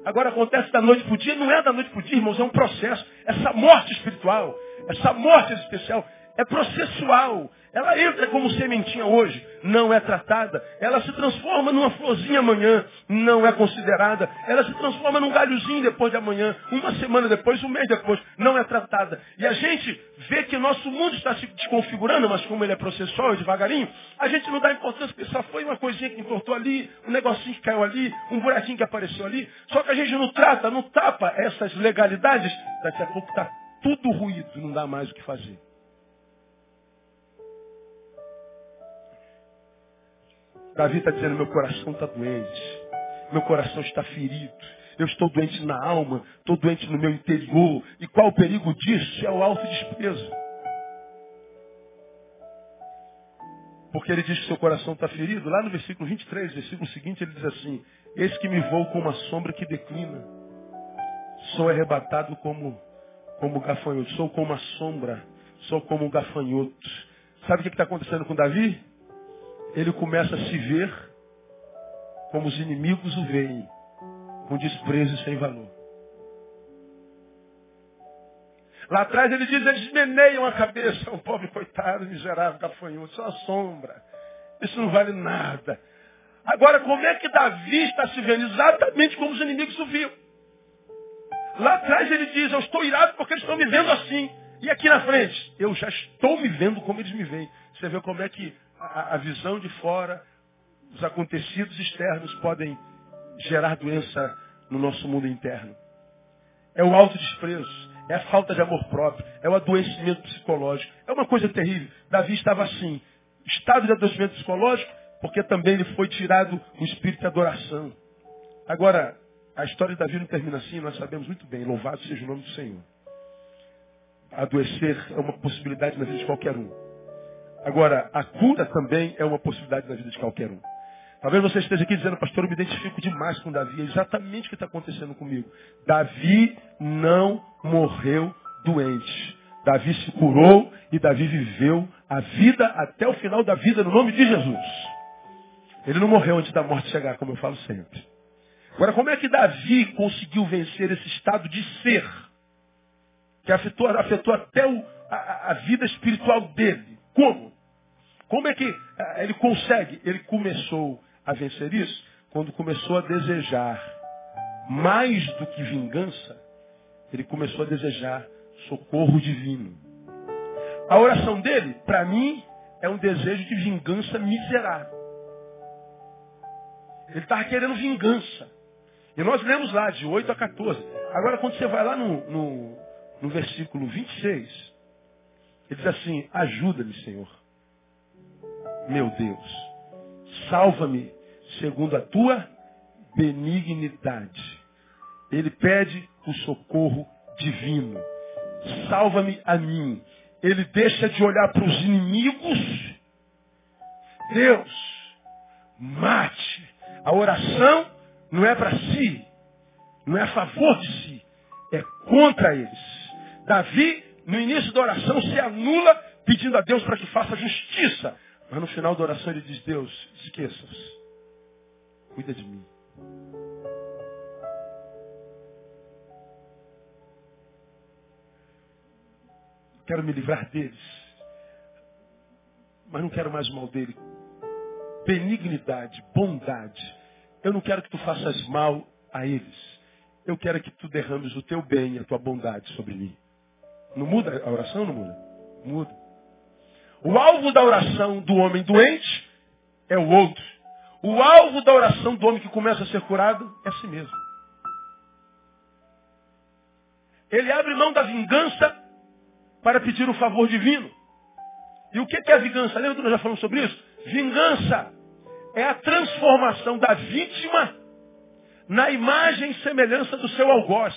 Agora acontece da noite para o dia, não é da noite para o dia, irmãos, é um processo. Essa morte espiritual, essa morte especial, é processual. Ela entra como sementinha hoje, não é tratada. Ela se transforma numa florzinha amanhã, não é considerada. Ela se transforma num galhozinho depois de amanhã, uma semana depois, um mês depois, não é tratada. E a gente vê que nosso mundo está se desconfigurando, mas como ele é processual e devagarinho, a gente não dá importância porque só foi uma coisinha que importou ali, um negocinho que caiu ali, um buraquinho que apareceu ali. Só que a gente não trata, não tapa essas legalidades, daqui a pouco está tudo ruído, não dá mais o que fazer. Davi está dizendo, meu coração está doente, meu coração está ferido, eu estou doente na alma, estou doente no meu interior. E qual o perigo disso? É o autodesprezo. Porque ele diz que seu coração está ferido. Lá no versículo 23, versículo seguinte, ele diz assim: Eis que me vou com uma sombra que declina. Sou arrebatado como, como gafanhoto. Sou como uma sombra. Sou como um gafanhoto. Sabe o que está acontecendo com Davi? Ele começa a se ver como os inimigos o veem, com desprezo e sem valor. Lá atrás ele diz, eles meneiam a cabeça, um pobre coitado, miserável, gafanhoto, só sombra. Isso não vale nada. Agora, como é que Davi está se vendo? Exatamente como os inimigos o viam. Lá atrás ele diz, eu estou irado porque eles estão me vendo assim. E aqui na frente, eu já estou me vendo como eles me veem. Você vê como é que a, visão de fora, os acontecidos externos podem gerar doença no nosso mundo interno. É o autodesprezo é a falta de amor próprio, é o adoecimento psicológico. É uma coisa terrível. Davi estava assim, estado de adoecimento psicológico, porque também lhe foi tirado o espírito de adoração. Agora, a história de Davi não termina assim, nós sabemos muito bem, louvado seja o nome do Senhor. Adoecer é uma possibilidade na vida de qualquer um. Agora, a cura também é uma possibilidade na vida de qualquer um. Talvez você esteja aqui dizendo, pastor, eu me identifico demais com Davi. É exatamente o que está acontecendo comigo. Davi não morreu doente. Davi se curou e Davi viveu a vida até o final da vida no nome de Jesus. Ele não morreu antes da morte chegar, como eu falo sempre. Agora, como é que Davi conseguiu vencer esse estado de ser? Que afetou, afetou até o, a, a vida espiritual dele. Como? Como é que eh, ele consegue? Ele começou a vencer isso quando começou a desejar mais do que vingança, ele começou a desejar socorro divino. A oração dele, para mim, é um desejo de vingança miserável. Ele estava querendo vingança. E nós lemos lá, de 8 a 14. Agora, quando você vai lá no, no, no versículo 26, ele diz assim: Ajuda-me, Senhor, meu Deus salva-me segundo a tua benignidade. Ele pede o socorro divino. Salva-me a mim. Ele deixa de olhar para os inimigos. Deus, mate. A oração não é para si, não é a favor de si, é contra eles. Davi, no início da oração, se anula pedindo a Deus para que faça justiça. Mas no final da oração ele diz, Deus, esqueça-se. Cuida de mim. Quero me livrar deles. Mas não quero mais o mal dele. Benignidade, bondade. Eu não quero que tu faças mal a eles. Eu quero que tu derrames o teu bem, a tua bondade sobre mim. Não muda a oração? Não muda? Muda. O alvo da oração do homem doente é o outro. O alvo da oração do homem que começa a ser curado é a si mesmo. Ele abre mão da vingança para pedir o favor divino. E o que é a vingança? Lembra que nós já falamos sobre isso? Vingança é a transformação da vítima na imagem e semelhança do seu algoz.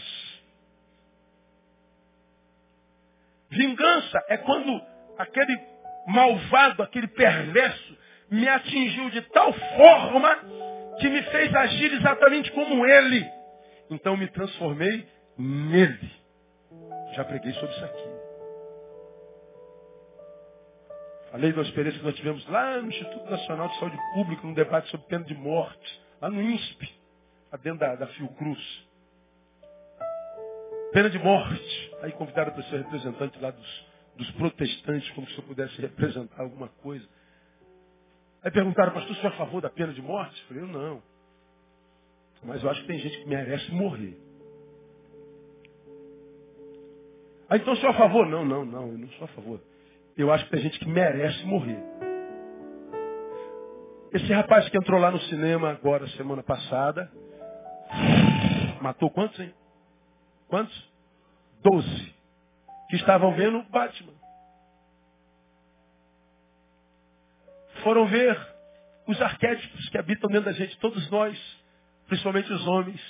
Vingança é quando aquele malvado, aquele perverso, me atingiu de tal forma que me fez agir exatamente como ele. Então me transformei nele. Já preguei sobre isso aqui. Falei da experiência que nós tivemos lá no Instituto Nacional de Saúde Pública, num debate sobre pena de morte, lá no INSP, lá dentro da, da Fiocruz. Pena de morte. Aí convidaram para ser representante lá dos, dos protestantes, como se eu pudesse representar alguma coisa. Aí perguntaram, pastor, você é a favor da pena de morte? Eu falei, eu não. Mas eu acho que tem gente que merece morrer. Ah, então sou a favor? Não, não, não, eu não sou a favor. Eu acho que tem gente que merece morrer. Esse rapaz que entrou lá no cinema agora, semana passada, matou quantos, hein? Quantos? Doze que estavam vendo Batman. Foram ver os arquétipos que habitam dentro da gente, todos nós, principalmente os homens,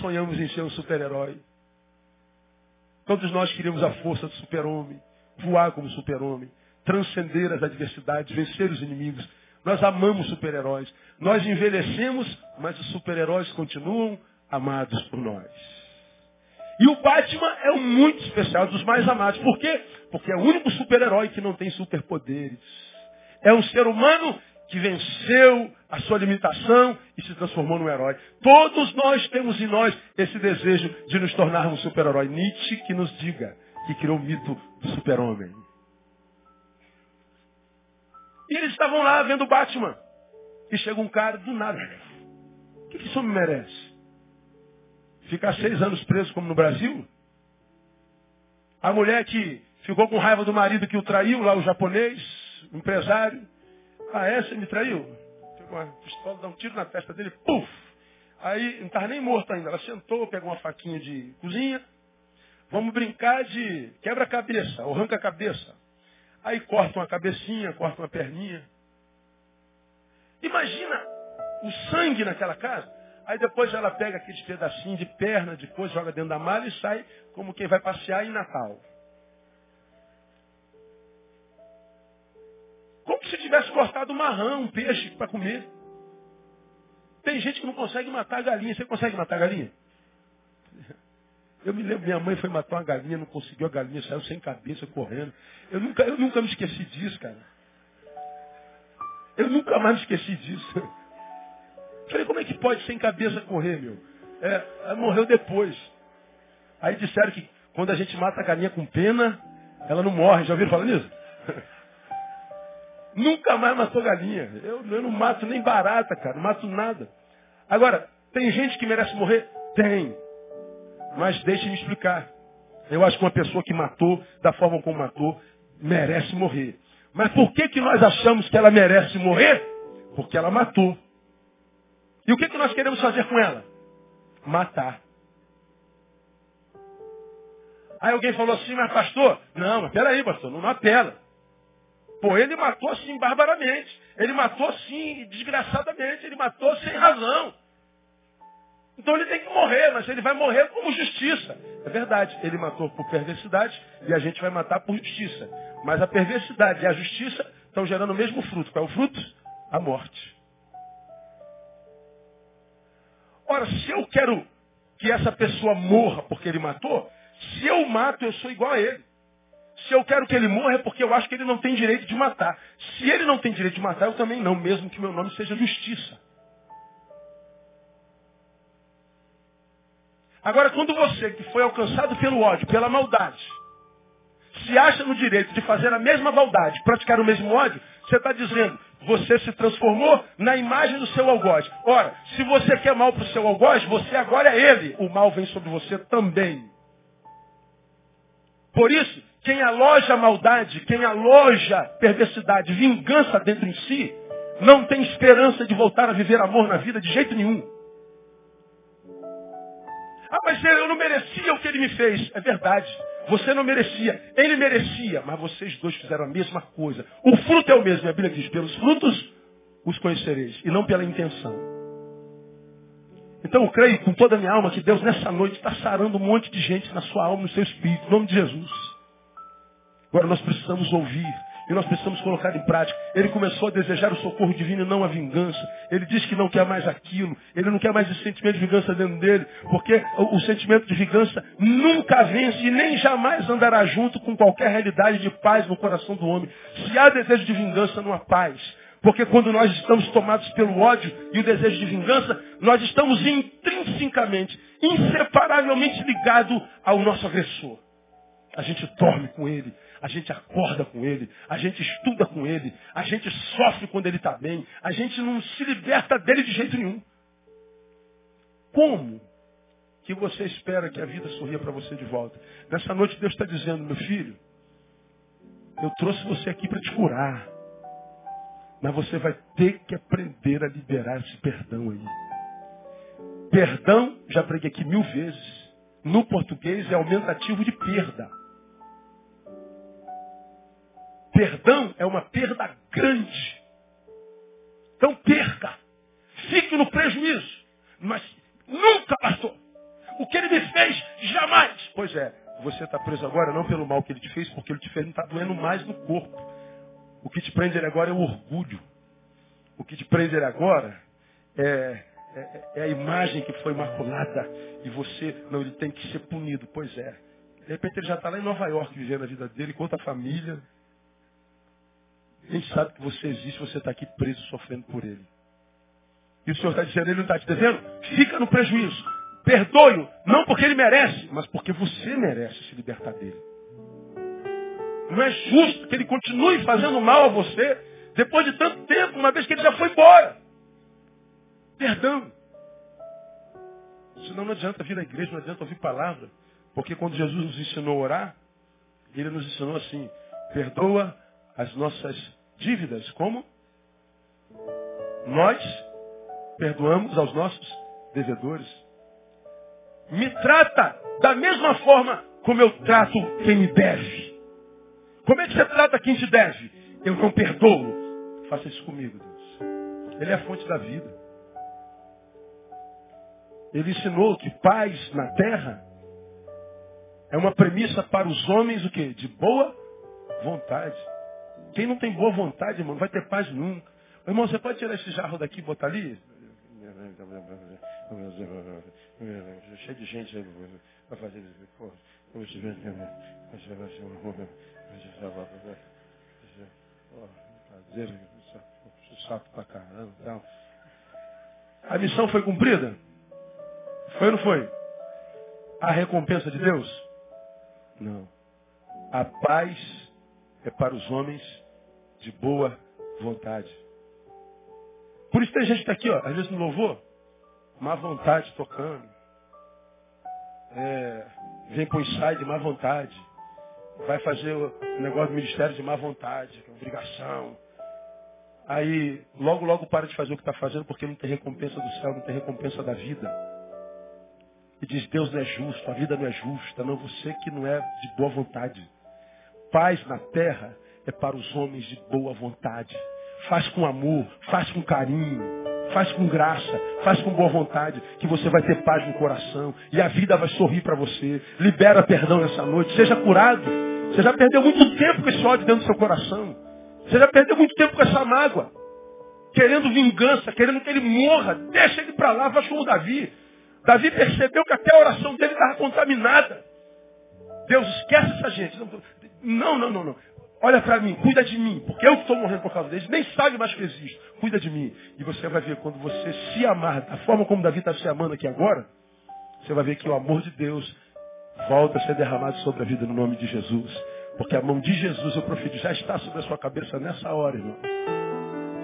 sonhamos em ser um super-herói. Todos nós queríamos a força do super-homem, voar como super-homem, transcender as adversidades, vencer os inimigos. Nós amamos super-heróis. Nós envelhecemos, mas os super-heróis continuam amados por nós. E o Batman é um muito especial, dos mais amados. Por quê? Porque é o único super-herói que não tem superpoderes. É um ser humano que venceu a sua limitação e se transformou num herói. Todos nós temos em nós esse desejo de nos tornarmos super-herói. Nietzsche que nos diga que criou o mito do super-homem. E eles estavam lá vendo o Batman. E chega um cara do nada. O que, que isso me merece? Ficar seis anos preso como no Brasil? A mulher que ficou com raiva do marido que o traiu, lá o japonês, o empresário. Ah, essa me traiu? Pegou uma pistola, dá um tiro na testa dele, puf! Aí, não estava nem morto ainda. Ela sentou, pegou uma faquinha de cozinha. Vamos brincar de quebra-cabeça, ou arranca-cabeça. Aí corta uma cabecinha, corta uma perninha. Imagina o sangue naquela casa. Aí depois ela pega aqueles pedacinhos de perna, de coisa, joga dentro da mala e sai como quem vai passear em Natal. Como se tivesse cortado um marrão, um peixe para comer. Tem gente que não consegue matar a galinha. Você consegue matar a galinha? Eu me lembro, minha mãe foi matar uma galinha, não conseguiu a galinha, saiu sem cabeça, correndo. Eu nunca, eu nunca me esqueci disso, cara. Eu nunca mais me esqueci disso. Falei, como é que pode sem cabeça correr, meu? É, ela morreu depois. Aí disseram que quando a gente mata a galinha com pena, ela não morre. Já ouviram falar nisso? Nunca mais matou galinha. Eu, eu não mato nem barata, cara. Não mato nada. Agora, tem gente que merece morrer? Tem. Mas deixe-me explicar. Eu acho que uma pessoa que matou, da forma como matou, merece morrer. Mas por que, que nós achamos que ela merece morrer? Porque ela matou. E o que, que nós queremos fazer com ela? Matar. Aí alguém falou assim, mas pastor, não, mas peraí, pastor, não apela. Pô, ele matou assim barbaramente. Ele matou assim desgraçadamente. Ele matou sem razão. Então ele tem que morrer, mas ele vai morrer como justiça. É verdade, ele matou por perversidade e a gente vai matar por justiça. Mas a perversidade e a justiça estão gerando o mesmo fruto. Qual é o fruto? A morte. Ora, se eu quero que essa pessoa morra porque ele matou, se eu mato, eu sou igual a ele. Se eu quero que ele morra é porque eu acho que ele não tem direito de matar. Se ele não tem direito de matar, eu também não, mesmo que meu nome seja justiça. Agora, quando você, que foi alcançado pelo ódio, pela maldade, se acha no direito de fazer a mesma maldade, praticar o mesmo ódio, você está dizendo, você se transformou na imagem do seu algoz. Ora, se você quer mal para o seu algoz, você agora é ele. O mal vem sobre você também. Por isso, quem aloja maldade, quem aloja perversidade, vingança dentro em si, não tem esperança de voltar a viver amor na vida de jeito nenhum. Ah, mas eu não merecia o que ele me fez. É verdade. Você não merecia. Ele merecia. Mas vocês dois fizeram a mesma coisa. O fruto é o mesmo. A Bíblia diz, pelos frutos os conhecereis. E não pela intenção. Então eu creio com toda a minha alma que Deus nessa noite está sarando um monte de gente na sua alma, no seu espírito. Em nome de Jesus. Agora nós precisamos ouvir e nós precisamos colocar em prática. Ele começou a desejar o socorro divino e não a vingança. Ele diz que não quer mais aquilo. Ele não quer mais esse sentimento de vingança dentro dele. Porque o, o sentimento de vingança nunca vence e nem jamais andará junto com qualquer realidade de paz no coração do homem. Se há desejo de vingança, não há paz. Porque quando nós estamos tomados pelo ódio e o desejo de vingança, nós estamos intrinsecamente, inseparavelmente ligados ao nosso agressor. A gente dorme com ele, a gente acorda com ele, a gente estuda com ele, a gente sofre quando ele está bem, a gente não se liberta dele de jeito nenhum. Como que você espera que a vida sorria para você de volta? Nessa noite Deus está dizendo, meu filho, eu trouxe você aqui para te curar. Mas você vai ter que aprender a liberar esse perdão aí. Perdão, já preguei aqui mil vezes. No português é aumentativo de perda. Perdão é uma perda grande. Então perca. Fique no prejuízo. Mas nunca, pastor. O que ele me fez, jamais. Pois é, você está preso agora não pelo mal que ele te fez, porque ele te fez não está doendo mais no corpo. O que te prende ele agora é o orgulho. O que te prende ele agora é, é, é a imagem que foi maculada. E você, não, ele tem que ser punido. Pois é. De repente ele já está lá em Nova York vivendo a vida dele, com outra família. Quem sabe que você existe, você está aqui preso, sofrendo por ele. E o Senhor está dizendo, ele não está te devendo? Fica no prejuízo. Perdoe-o, não porque ele merece, mas porque você merece se libertar dele. Não é justo que ele continue fazendo mal a você depois de tanto tempo, uma vez que ele já foi embora. Perdão. Senão não adianta vir à igreja, não adianta ouvir palavra. Porque quando Jesus nos ensinou a orar, ele nos ensinou assim, perdoa as nossas dívidas, como? Nós perdoamos aos nossos devedores. Me trata da mesma forma como eu trato quem me deve. Como é que você trata quem te deve? Eu não perdoo. Faça isso comigo, Deus. Ele é a fonte da vida. Ele ensinou que paz na terra é uma premissa para os homens o quê? De boa vontade. Quem não tem boa vontade, irmão, não vai ter paz nunca. Irmão, você pode tirar esse jarro daqui e botar ali? Cheio de gente vai fazer isso. Pô, vamos ver. Prazer, chato pra caramba. A missão foi cumprida? Foi ou não foi? A recompensa de Deus? Não. A paz é para os homens de boa vontade. Por isso tem gente que está aqui, ó, às vezes no louvor, má vontade tocando. É, vem o ensaio de má vontade. Vai fazer o negócio do ministério de má vontade, é obrigação. Aí, logo, logo para de fazer o que está fazendo porque não tem recompensa do céu, não tem recompensa da vida. E diz, Deus não é justo, a vida não é justa, não você que não é de boa vontade. Paz na terra é para os homens de boa vontade. Faz com amor, faz com carinho, faz com graça, faz com boa vontade, que você vai ter paz no coração e a vida vai sorrir para você. Libera perdão essa noite, seja curado. Você já perdeu muito tempo com esse ódio dentro do seu coração. Você já perdeu muito tempo com essa mágoa. Querendo vingança, querendo que ele morra. Deixa ele para lá, faz como Davi. Davi percebeu que até a oração dele estava contaminada. Deus esquece essa gente. Não, não, não, não. Olha para mim, cuida de mim, porque eu estou morrendo por causa deles, nem sabe mais que eu existo. Cuida de mim. E você vai ver quando você se amar, da forma como Davi está se amando aqui agora, você vai ver que o amor de Deus volta a ser derramado sobre a vida no nome de Jesus. Porque a mão de Jesus, eu profetizo, já está sobre a sua cabeça nessa hora, irmão.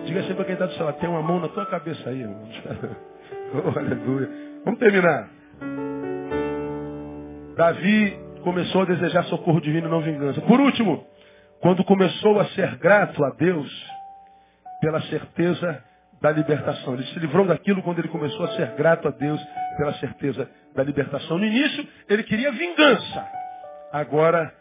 Diga assim para quem está do lado, tem uma mão na tua cabeça aí, irmão. oh, aleluia. Vamos terminar. Davi começou a desejar socorro divino e não vingança. Por último, quando começou a ser grato a Deus pela certeza da libertação. Ele se livrou daquilo quando ele começou a ser grato a Deus pela certeza da libertação. No início, ele queria vingança. Agora,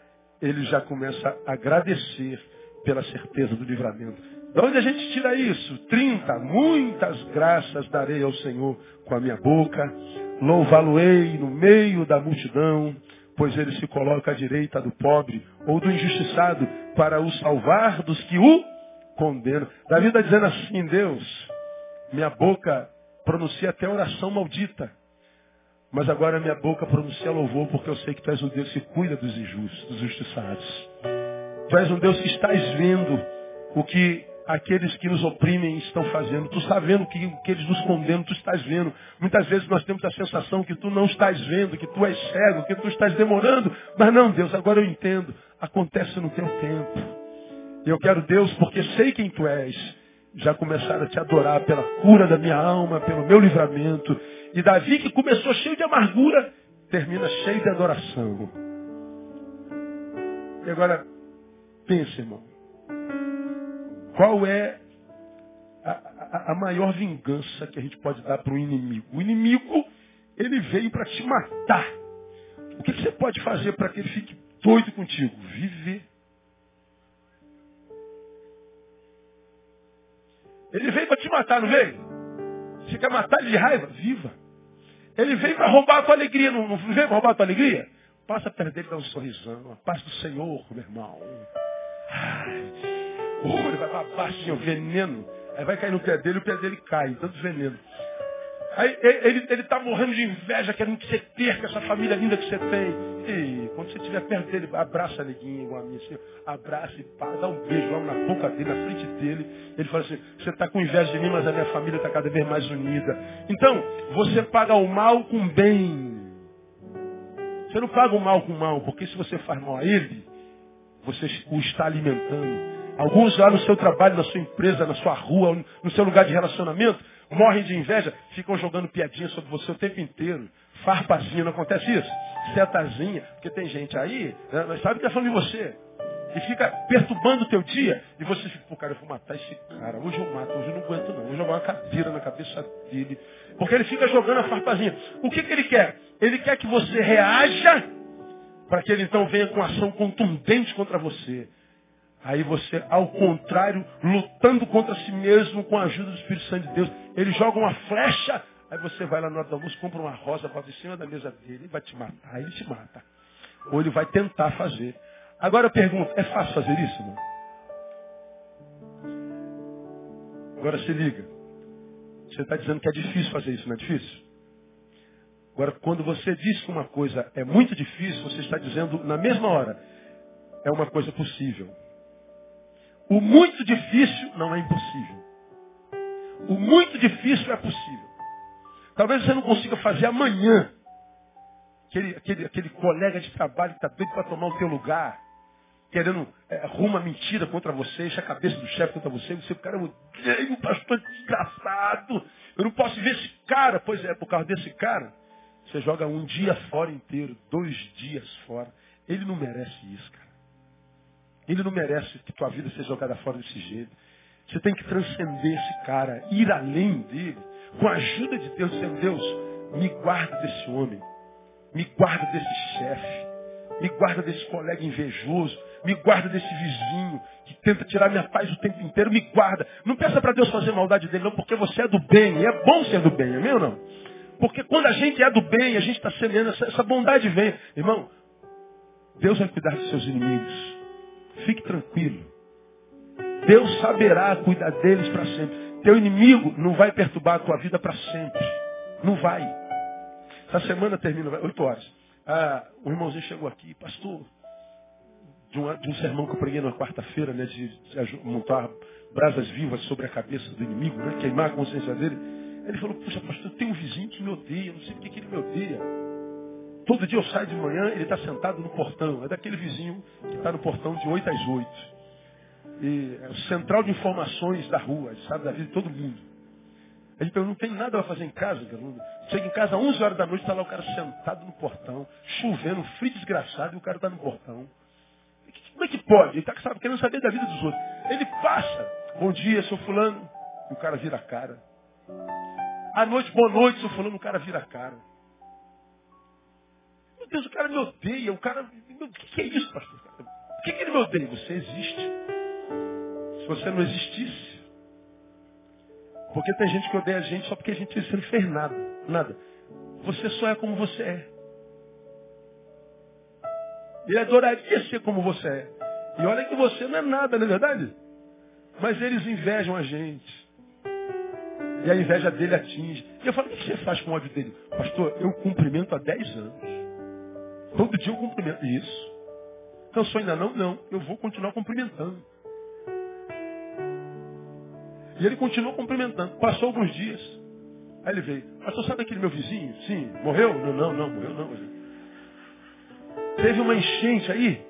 ele já começa a agradecer pela certeza do livramento. De onde a gente tira isso? 30. Muitas graças darei ao Senhor com a minha boca. Louvá-lo-ei no meio da multidão, pois ele se coloca à direita do pobre ou do injustiçado para o salvar dos que o condenam. Davi está dizendo assim, Deus, minha boca pronuncia até oração maldita. Mas agora minha boca pronuncia louvor, porque eu sei que tu és um Deus que cuida dos injustos, dos injustiçados. Tu és um Deus que estás vendo o que aqueles que nos oprimem estão fazendo. Tu está vendo que, que eles nos condenam, tu estás vendo. Muitas vezes nós temos a sensação que tu não estás vendo, que tu és cego, que tu estás demorando. Mas não, Deus, agora eu entendo. Acontece no teu tempo. Eu quero, Deus, porque sei quem tu és, já começar a te adorar pela cura da minha alma, pelo meu livramento. E Davi, que começou cheio de amargura, termina cheio de adoração. E agora, pense, irmão. Qual é a, a, a maior vingança que a gente pode dar para o inimigo? O inimigo, ele veio para te matar. O que, que você pode fazer para que ele fique doido contigo? Viver. Ele veio para te matar, não veio? Você quer matar ele de raiva? Viva. Ele veio para roubar a tua alegria, não, não veio para roubar a tua alegria? Passa perto dele, dá um sorrisão. A paz do Senhor, meu irmão. Ai, ele vai babar assim, o veneno. Aí vai cair no pé dele, o pé dele cai, tanto veneno. Aí ele, ele tá morrendo de inveja, querendo que você perca essa família linda que você tem. E quando você estiver perto dele, abraça a neguinha igual a minha, assim, abraça e pá, dá um beijo lá na boca dele, na frente dele. Ele fala assim, você está com inveja de mim, mas a minha família está cada vez mais unida. Então, você paga o mal com bem. Você não paga o mal com mal, porque se você faz mal a ele, você o está alimentando. Alguns lá no seu trabalho, na sua empresa, na sua rua, no seu lugar de relacionamento, morrem de inveja, ficam jogando piadinha sobre você o tempo inteiro. Farpazinha, não acontece isso? Setazinha, porque tem gente aí, né, mas sabe que é falando de você. E fica perturbando o teu dia. E você fica, pô, cara, eu vou matar esse cara. Hoje eu mato, hoje eu não aguento não. Vou jogar uma cadeira na cabeça dele. Porque ele fica jogando a farpazinha. O que, que ele quer? Ele quer que você reaja para que ele então venha com ação contundente contra você. Aí você, ao contrário, lutando contra si mesmo com a ajuda do Espírito Santo de Deus, ele joga uma flecha, aí você vai lá no do almoço, compra uma rosa para em cima da mesa dele, ele vai te matar, ele te mata. Ou ele vai tentar fazer. Agora eu pergunto, é fácil fazer isso, não? Agora se liga. Você está dizendo que é difícil fazer isso, não é difícil? Agora, quando você diz que uma coisa é muito difícil, você está dizendo na mesma hora, é uma coisa possível. O muito difícil não é impossível. O muito difícil é possível. Talvez você não consiga fazer amanhã. Aquele, aquele, aquele colega de trabalho que está doido para tomar o teu lugar, querendo é, mentira contra você, enche a cabeça do chefe contra você, você, cara, eu odeio pastor desgraçado. Eu não posso ver esse cara. Pois é, por causa desse cara, você joga um dia fora inteiro, dois dias fora. Ele não merece isso, cara. Ele não merece que tua vida seja jogada fora desse jeito. Você tem que transcender esse cara, ir além dele, com a ajuda de Deus, dizendo, Deus, me guarda desse homem, me guarda desse chefe, me guarda desse colega invejoso, me guarda desse vizinho que tenta tirar minha paz o tempo inteiro, me guarda. Não peça para Deus fazer maldade dele, não, porque você é do bem, e é bom ser do bem, meu ou não? Porque quando a gente é do bem, a gente está semeando, essa, essa bondade vem. Irmão, Deus vai cuidar dos seus inimigos. Fique tranquilo. Deus saberá cuidar deles para sempre. Teu inimigo não vai perturbar a tua vida para sempre. Não vai. Essa semana termina, oito horas. Ah, o irmãozinho chegou aqui, pastor, de um, de um sermão que eu preguei na quarta-feira, né, de, de, montar brasas vivas sobre a cabeça do inimigo, né, queimar a consciência dele. Ele falou, puxa, pastor, tem um vizinho que me odeia, não sei por que ele me odeia. Todo dia eu saio de manhã, ele está sentado no portão. É daquele vizinho que está no portão de 8 às 8. E é o central de informações da rua, sabe da vida de todo mundo. Ele não tem nada para fazer em casa, garoto. Chega em casa às 11 horas da noite, está lá o cara sentado no portão, chovendo, frio desgraçado, e o cara está no portão. Como é que pode? Ele está querendo saber da vida dos outros. Ele passa, bom dia, seu fulano, e o cara vira a cara. À noite, boa noite, seu fulano, o cara vira a cara. Deus, o cara me odeia, o cara. O que é isso, pastor? Por que, ele me odeia? Você existe. Se você não existisse. Porque tem gente que odeia a gente só porque a gente não fez nada. Nada. Você só é como você é. Ele adoraria ser como você é. E olha que você não é nada, não é verdade? Mas eles invejam a gente. E a inveja dele atinge. E eu falo, o que você faz com o ódio dele? Pastor, eu cumprimento há 10 anos. Todo dia eu cumprimento isso. Cansou ainda não? Não. Eu vou continuar cumprimentando. E ele continuou cumprimentando. Passou alguns dias. Aí ele veio. Pastor, sabe aquele meu vizinho? Sim. Morreu? Não, não, não. Morreu não. Teve uma enchente aí.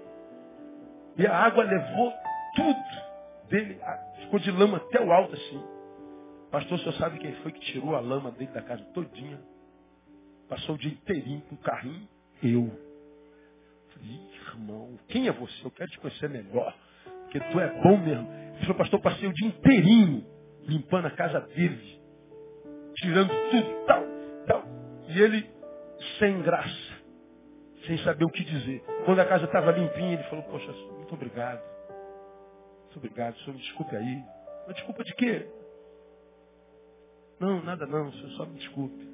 E a água levou tudo dele. Ficou de lama até o alto assim. Pastor, o senhor sabe quem foi que tirou a lama dele da casa todinha? Passou o dia inteirinho com o carrinho. Eu irmão, quem é você? Eu quero te conhecer melhor. Porque tu é bom mesmo. Ele falou, pastor, passei o dia inteirinho limpando a casa dele. Tirando tudo, tal, tal. E ele sem graça. Sem saber o que dizer. Quando a casa estava limpinha, ele falou, poxa, muito obrigado. Muito obrigado, senhor, me desculpe aí. Mas desculpa de quê? Não, nada não, senhor, só me desculpe.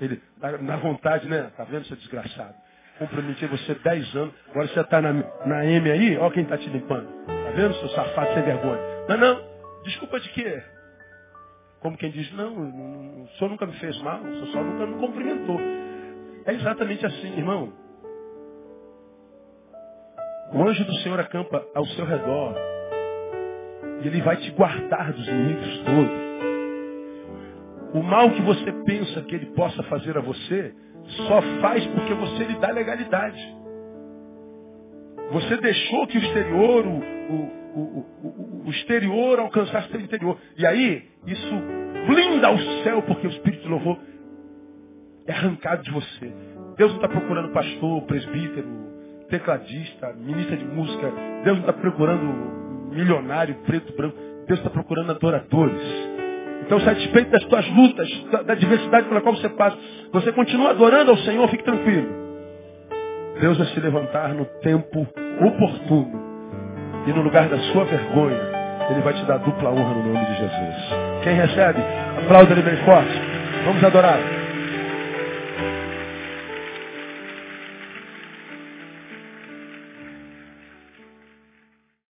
Ele, na, vontade, né? Tá vendo, seu desgraçado? Comprometi você 10 anos, agora você está na, na M aí, ó quem está te limpando. Tá vendo, seu safado sem vergonha? Não, não, desculpa de quê? Como quem diz, não, o senhor nunca me fez mal, o senhor só nunca me cumprimentou. É exatamente assim, irmão. O anjo do Senhor acampa ao seu redor. E ele vai te guardar dos inimigos todos. O mal que você pensa que ele possa fazer a você, só faz porque você lhe dá legalidade. Você deixou que o exterior, o, o, o, o exterior alcançasse o interior. E aí, isso blinda o céu, porque o Espírito de louvor é arrancado de você. Deus não está procurando pastor, presbítero, tecladista, ministra de música. Deus não está procurando milionário, preto, branco. Deus está procurando adoradores. Então, satisfeito das tuas lutas, da, da diversidade pela qual você passa, você continua adorando ao Senhor, fique tranquilo. Deus vai se levantar no tempo oportuno. E no lugar da sua vergonha, Ele vai te dar dupla honra no nome de Jesus. Quem recebe, aplauda Ele bem forte. Vamos adorar.